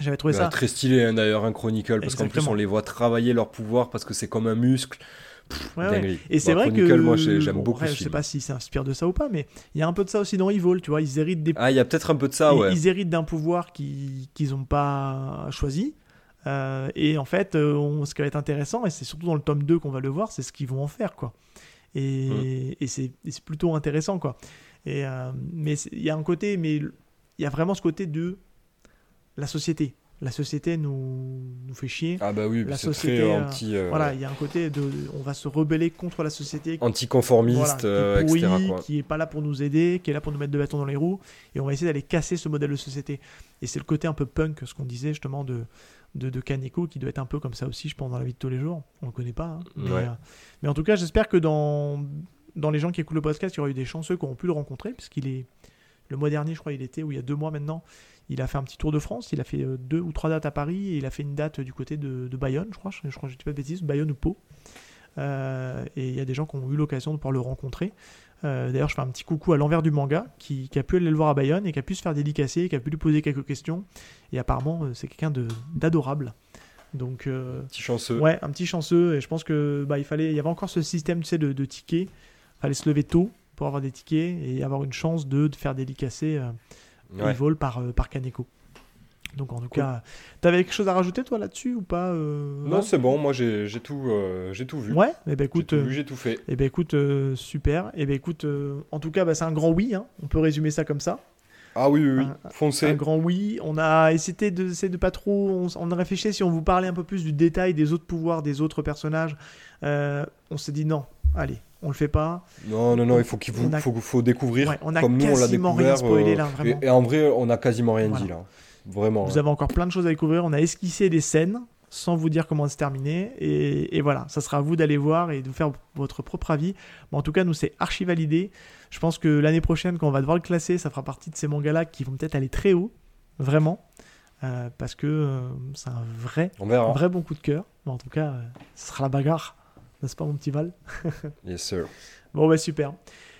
J'avais trouvé bah, ça. Très stylé hein, d'ailleurs, un Chronicle, parce qu'en plus on les voit travailler leur pouvoir parce que c'est comme un muscle. Et c'est vrai que moi j'aime beaucoup. je sais pas si ça inspire de ça ou pas, mais il y a un peu de ça aussi dans Evil, tu vois. Ils héritent des. Ah, il y a peut-être un peu de ça, ouais. Ils héritent d'un pouvoir qu'ils n'ont pas choisi. Euh, et en fait, euh, ce qui va être intéressant, et c'est surtout dans le tome 2 qu'on va le voir, c'est ce qu'ils vont en faire, quoi. Et, mm. et c'est plutôt intéressant, quoi. Et, euh, mais il y a un côté, mais il y a vraiment ce côté de la société la société nous, nous fait chier. Ah bah oui, la société très anti. Voilà, il y a un côté de, on va se rebeller contre la société. Anticonformiste, voilà, qui, est etc. qui est pas là pour nous aider, qui est là pour nous mettre de bâton dans les roues, et on va essayer d'aller casser ce modèle de société. Et c'est le côté un peu punk, ce qu'on disait justement de, de, de Kaneko qui doit être un peu comme ça aussi, je pense, dans la vie de tous les jours. On le connaît pas. Hein. Euh, mais, en tout cas, j'espère que dans, dans les gens qui écoutent le podcast, il y aura eu des chanceux qui auront pu le rencontrer, puisqu'il est. Le mois dernier, je crois, il était, ou il y a deux mois maintenant, il a fait un petit tour de France. Il a fait euh, deux ou trois dates à Paris et il a fait une date du côté de, Bayonne, je crois. Je, crois que je dis pas de bêtises, Bayonne ou Pau. Euh, et il y a des gens qui ont eu l'occasion de pouvoir le rencontrer. Euh, d'ailleurs, je fais un petit coucou à l'envers du manga qui, a pu aller le voir à Bayonne et qui a pu se faire dédicacer, qui a pu lui poser quelques questions. Et apparemment, c'est quelqu'un d'adorable. Donc, euh, petit chanceux. Ouais, un petit chanceux. Et je pense que bah, il fallait, il y avait encore ce système, tu sais, de, de tickets. Il fallait se lever tôt pour avoir des tickets et avoir une chance de, de faire dédicacer euh, vol par, par Kaneko. Donc en tout cas, t'avais quelque chose à rajouter toi là-dessus ou pas euh, Non, c'est bon, moi j'ai tout, euh, j'ai tout vu. Ouais, et eh ben écoute, j'ai tout, fait. Et eh ben écoute, super. Et eh ben écoute, en tout cas, bah, c'est un grand oui. Hein. On peut résumer ça comme ça. Ah oui, oui, oui. Un- foncez. Un grand oui. On a essayé de, de pas trop. On, on a réfléchi si on vous parlait un peu plus du détail des autres pouvoirs des autres personnages. Euh, on s'est dit non, allez, on le fait pas. Non, non, non, il faut qu'il vous, On a- faut, faut découvrir. Ouais, on a comme nous, on l'a quasiment rien découvert. spoilé, euh, là, vraiment. Et, et en vrai, on a quasiment rien Voilà. dit là. Vraiment. Vous hein. avez encore plein de choses à découvrir. On a esquissé des scènes sans vous dire comment se terminer. Et, et voilà, ça sera à vous d'aller voir et de faire votre propre avis. Mais en tout cas, nous, c'est archi validé. Je pense que l'année prochaine, quand on va devoir le classer, ça fera partie de ces mangas-là qui vont peut-être aller très haut. Vraiment. Euh, parce que euh, c'est un vrai, un vrai bon coup de cœur. Mais en tout cas, euh, ce sera la bagarre. N'est-ce pas, mon petit Val? Yes, sir. Bon, bah super.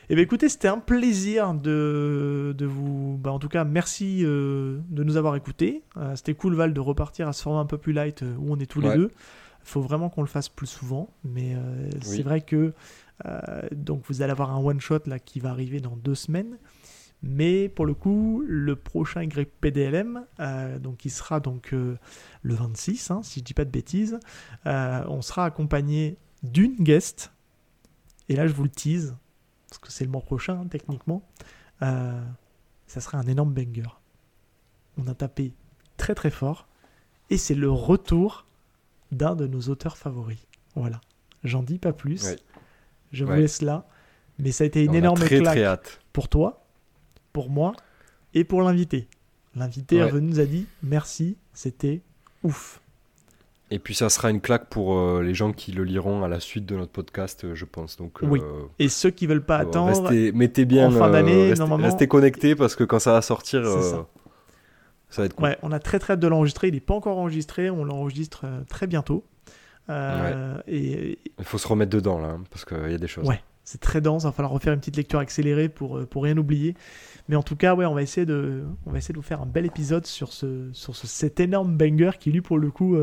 Eh bien, écoutez, c'était un plaisir de, de vous. Bah, en tout cas, merci euh, de nous avoir écoutés. Euh, c'était cool, Val, de repartir à ce format un peu plus light euh, où on est tous les deux. Il faut vraiment qu'on le fasse plus souvent. Mais c'est vrai que. donc, vous allez avoir un one-shot là qui va arriver dans deux semaines. Mais pour le coup, le prochain YPDLM, euh, donc qui sera donc euh, le 26, hein, si je dis pas de bêtises, euh, on sera accompagné d'une guest. Et là, je vous le tease, parce que c'est le mois prochain, hein, techniquement. Euh, ça sera un énorme banger. On a tapé très très fort. Et c'est le retour d'un de nos auteurs favoris. Voilà. J'en dis pas plus. Ouais. Je vous laisse là. Mais ça a été une On énorme très claque très hâte. pour toi, pour moi et pour l'invité. L'invité Ouais. nous a dit merci, c'était ouf. Et puis ça sera une claque pour euh, les gens qui le liront à la suite de notre podcast, euh, je pense. Donc, euh, Oui. Et ceux qui veulent pas attendre, restez, mettez bien, en fin d'année, restez, normalement- restez connectés parce que quand ça va sortir, ça. ça va être cool. ouais, on a très très hâte de l'enregistrer. Il n'est pas encore enregistré, on l'enregistre très bientôt. Et, Il faut se remettre dedans là, hein, parce qu'il y a des choses. Ouais. c'est très dense. Il va falloir refaire une petite lecture accélérée pour, pour rien oublier. Mais en tout cas, ouais, on va essayer de, on va essayer de vous faire un bel épisode sur, ce, sur ce, cet énorme banger qui, lui, pour le coup,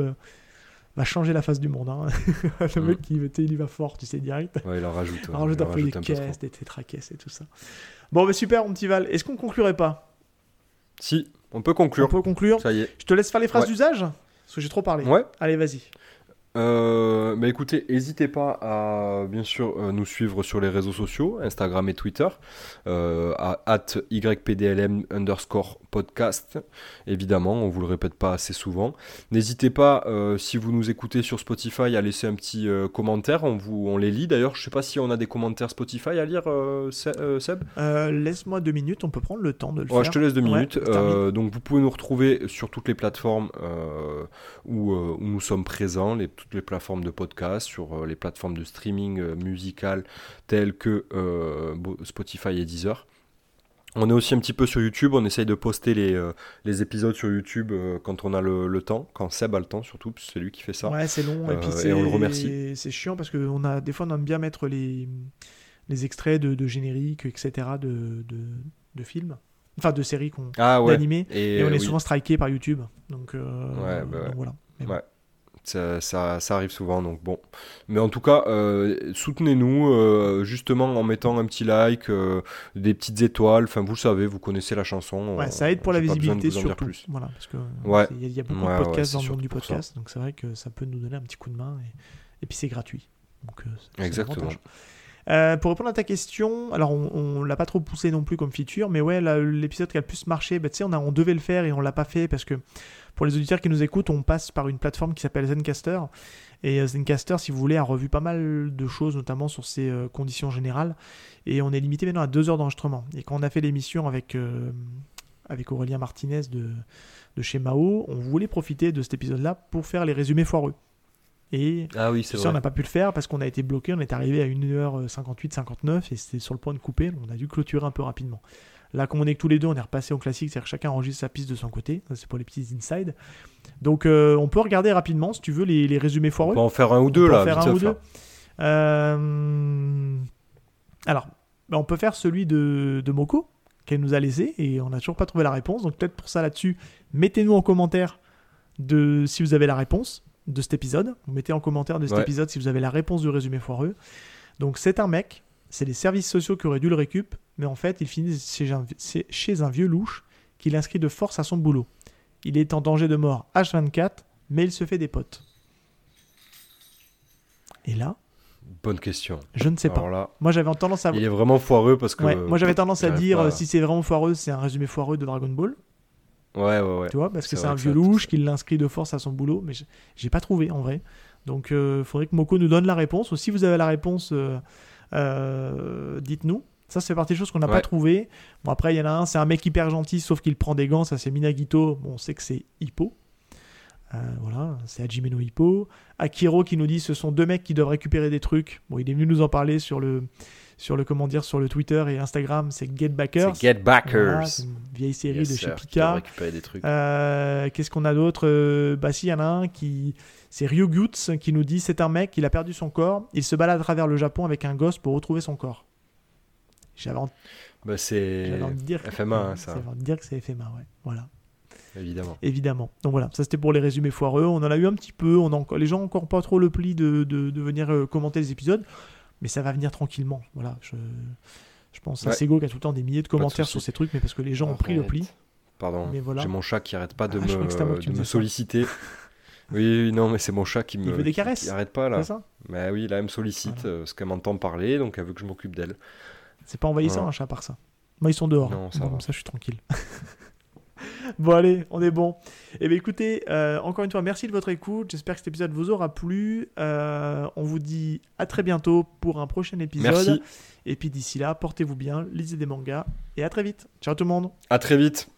va changer la face du monde. hein. le Mm. mec, qui tu sais, il y va fort, tu sais, direct. Ouais, il en rajoute. ouais, On rajoute il un en peu des rajoute un peu trop. caisses, des tétracaisses et tout ça. Bon, bah super, mon petit Val. Est-ce qu'on conclurait pas? Si, on peut On conclure. peut conclure Ça y est. Je te laisse faire les phrases Ouais. d'usage Parce que j'ai trop parlé. Ouais. Allez, vas-y. Euh, bah écoutez, n'hésitez pas à bien sûr euh, nous suivre sur les réseaux sociaux, Instagram et Twitter, euh, à at YPDLM underscore podcast. Évidemment, on vous le répète pas assez souvent. N'hésitez pas, euh, si vous nous écoutez sur Spotify, à laisser un petit commentaire. On, vous, on les lit d'ailleurs. Je sais pas si on a des commentaires Spotify à lire, Se- Seb. Laisse-moi deux minutes, on peut prendre le temps de le Ouais, faire. je te laisse deux minutes. donc vous pouvez nous retrouver sur toutes les plateformes où, où nous sommes présents, les, toutes les plateformes de podcast, sur euh, les plateformes de streaming euh, musical telles que euh, Spotify et Deezer. On est aussi un petit peu sur YouTube, on essaye de poster les, euh, les épisodes sur YouTube euh, quand on a le, le temps, quand Seb a le temps surtout, c'est lui qui fait ça. Ouais, c'est long. et puis et c'est, on le remercie. C'est chiant parce que on a, des fois, on aime bien mettre les, les extraits de, de génériques, etc., de, de, de films. Enfin, de séries qu'on Ah ouais. d'animés. Et, Et on est oui. souvent striké par YouTube. Donc, euh, Ouais, bah ouais. donc voilà. Mais bon. Ouais. Ça, ça, ça arrive souvent, donc bon. Mais en tout cas, euh, soutenez-nous euh, justement en mettant un petit like, euh, des petites étoiles. Enfin, vous le savez, vous connaissez la chanson. Ouais, euh, ça aide pour la visibilité surtout. plus. Voilà, parce que Ouais. il y, a- il y a beaucoup Ouais, de podcasts dans le monde du podcast, donc c'est vrai que ça peut nous donner un petit coup de main et, et puis c'est gratuit. Donc euh, Exactement. Euh, pour répondre à ta question, alors on, on l'a pas trop poussé non plus comme feature, mais ouais, l'épisode qui a le plus marché, bah, tu sais, on, a- on devait le faire et on l'a pas fait parce que pour les auditeurs qui nous écoutent, on passe par une plateforme qui s'appelle Zencaster. Et euh, Zencaster, si vous voulez, a revu pas mal de choses, notamment sur ses euh, conditions générales. Et on est limité maintenant à deux heures d'enregistrement. Et quand on a fait l'émission avec, euh, avec Aurélien Martinez de, de chez Mao, on voulait profiter de cet épisode-là pour faire les résumés foireux. Et Ah oui, sais, on n'a pas pu le faire parce qu'on a été bloqué, on est arrivé à 1h58, 59 et c'était sur le point de couper, on a dû clôturer un peu rapidement. Là, comme on est que tous les deux, on est repassé au classique, c'est-à-dire que chacun enregistre sa piste de son côté, c'est pour les petits inside. Donc euh, on peut regarder rapidement, si tu veux, les, les résumés On foireux. peut en faire un ou deux On peut en faire un ou deux. Euh, Alors, bah, on peut faire celui de, de Moko, qu'elle nous a laissé, et on n'a toujours pas trouvé la réponse. Donc peut-être pour ça là-dessus, mettez-nous en commentaire de si vous avez la réponse de cet épisode. Vous mettez en commentaire de cet Ouais. épisode si vous avez la réponse du résumé foireux. Donc c'est un mec, c'est les services sociaux qui auraient dû le récup, mais en fait il finit chez un, c'est chez un vieux louche qui l'inscrit de force à son boulot. Il est en danger de mort H24, mais il se fait des potes. Et là, Bonne question. Je ne sais pas. Là, Moi, j'avais tendance à. il est vraiment foireux parce que. Ouais, moi, j'avais tendance à dire pas- euh, si c'est vraiment foireux, c'est un résumé foireux de Dragon Ball. Ouais, ouais, ouais. Tu vois, parce que C'est un vieux louche qui l'inscrit de force à son boulot, mais j'ai- pas trouvé en vrai. Donc, il faudrait que Moko nous donne la réponse. Ou si vous avez la réponse, euh, euh, dites-nous. Ça, c'est partie des choses qu'on n'a pas trouvé. Bon, après, il y en a un, c'est un mec hyper gentil, sauf qu'il prend des gants. Ça, c'est Minagito. Bon, on sait que c'est Hippo. Euh, voilà, c'est Hajime no Hippo. Akiro qui nous dit ce sont deux mecs qui doivent récupérer des trucs. Bon, il est venu nous en parler sur le, sur le comment dire, sur le Twitter et Instagram. C'est Get Backers. C'est Get Backers. Voilà, une vieille série Yes, de sir, chez trucs. Euh, Qu'est-ce qu'on a d'autre? Euh, Bah si, il y en a un qui... C'est Ryuguts qui nous dit c'est un mec, il a perdu son corps, il se balade à travers le Japon avec un gosse pour retrouver son corps. J'avais en- Bah, envie de dire... FMA, hein, ça, J'avais envie de dire que c'est FMA, ouais. Voilà, évidemment. évidemment. Donc voilà, ça c'était pour les résumés foireux. On en a eu un petit peu, on a encore... les gens encore pas trop le pli de, de, de venir euh, commenter les épisodes, mais ça va venir tranquillement. Voilà, je... Je pense à Ouais. Sego qui a tout le temps des milliers de commentaires sur ces trucs, mais parce que les gens ont pris le pli. Pardon, voilà. j'ai mon chat qui arrête pas de Ah, que à que me, de solliciter. oui, non, mais c'est mon chat qui me. Il veut des qui- caresses, Qui arrête pas là. C'est ça Mais oui, là, elle me sollicite Voilà. euh, parce qu'elle m'entend parler, donc elle veut que je m'occupe d'elle. C'est pas envahissant Voilà. un chat par ça. Moi ils sont dehors. Non, ça Bon, va. ça je suis tranquille. bon allez, on est bon. Et bien écoutez, euh, encore une fois, merci de votre écoute. J'espère que cet épisode vous aura plu. Euh, on vous dit à très bientôt pour un prochain épisode. Merci. Et puis d'ici là, portez-vous bien, lisez des mangas et à très vite. Ciao tout le monde. À très vite.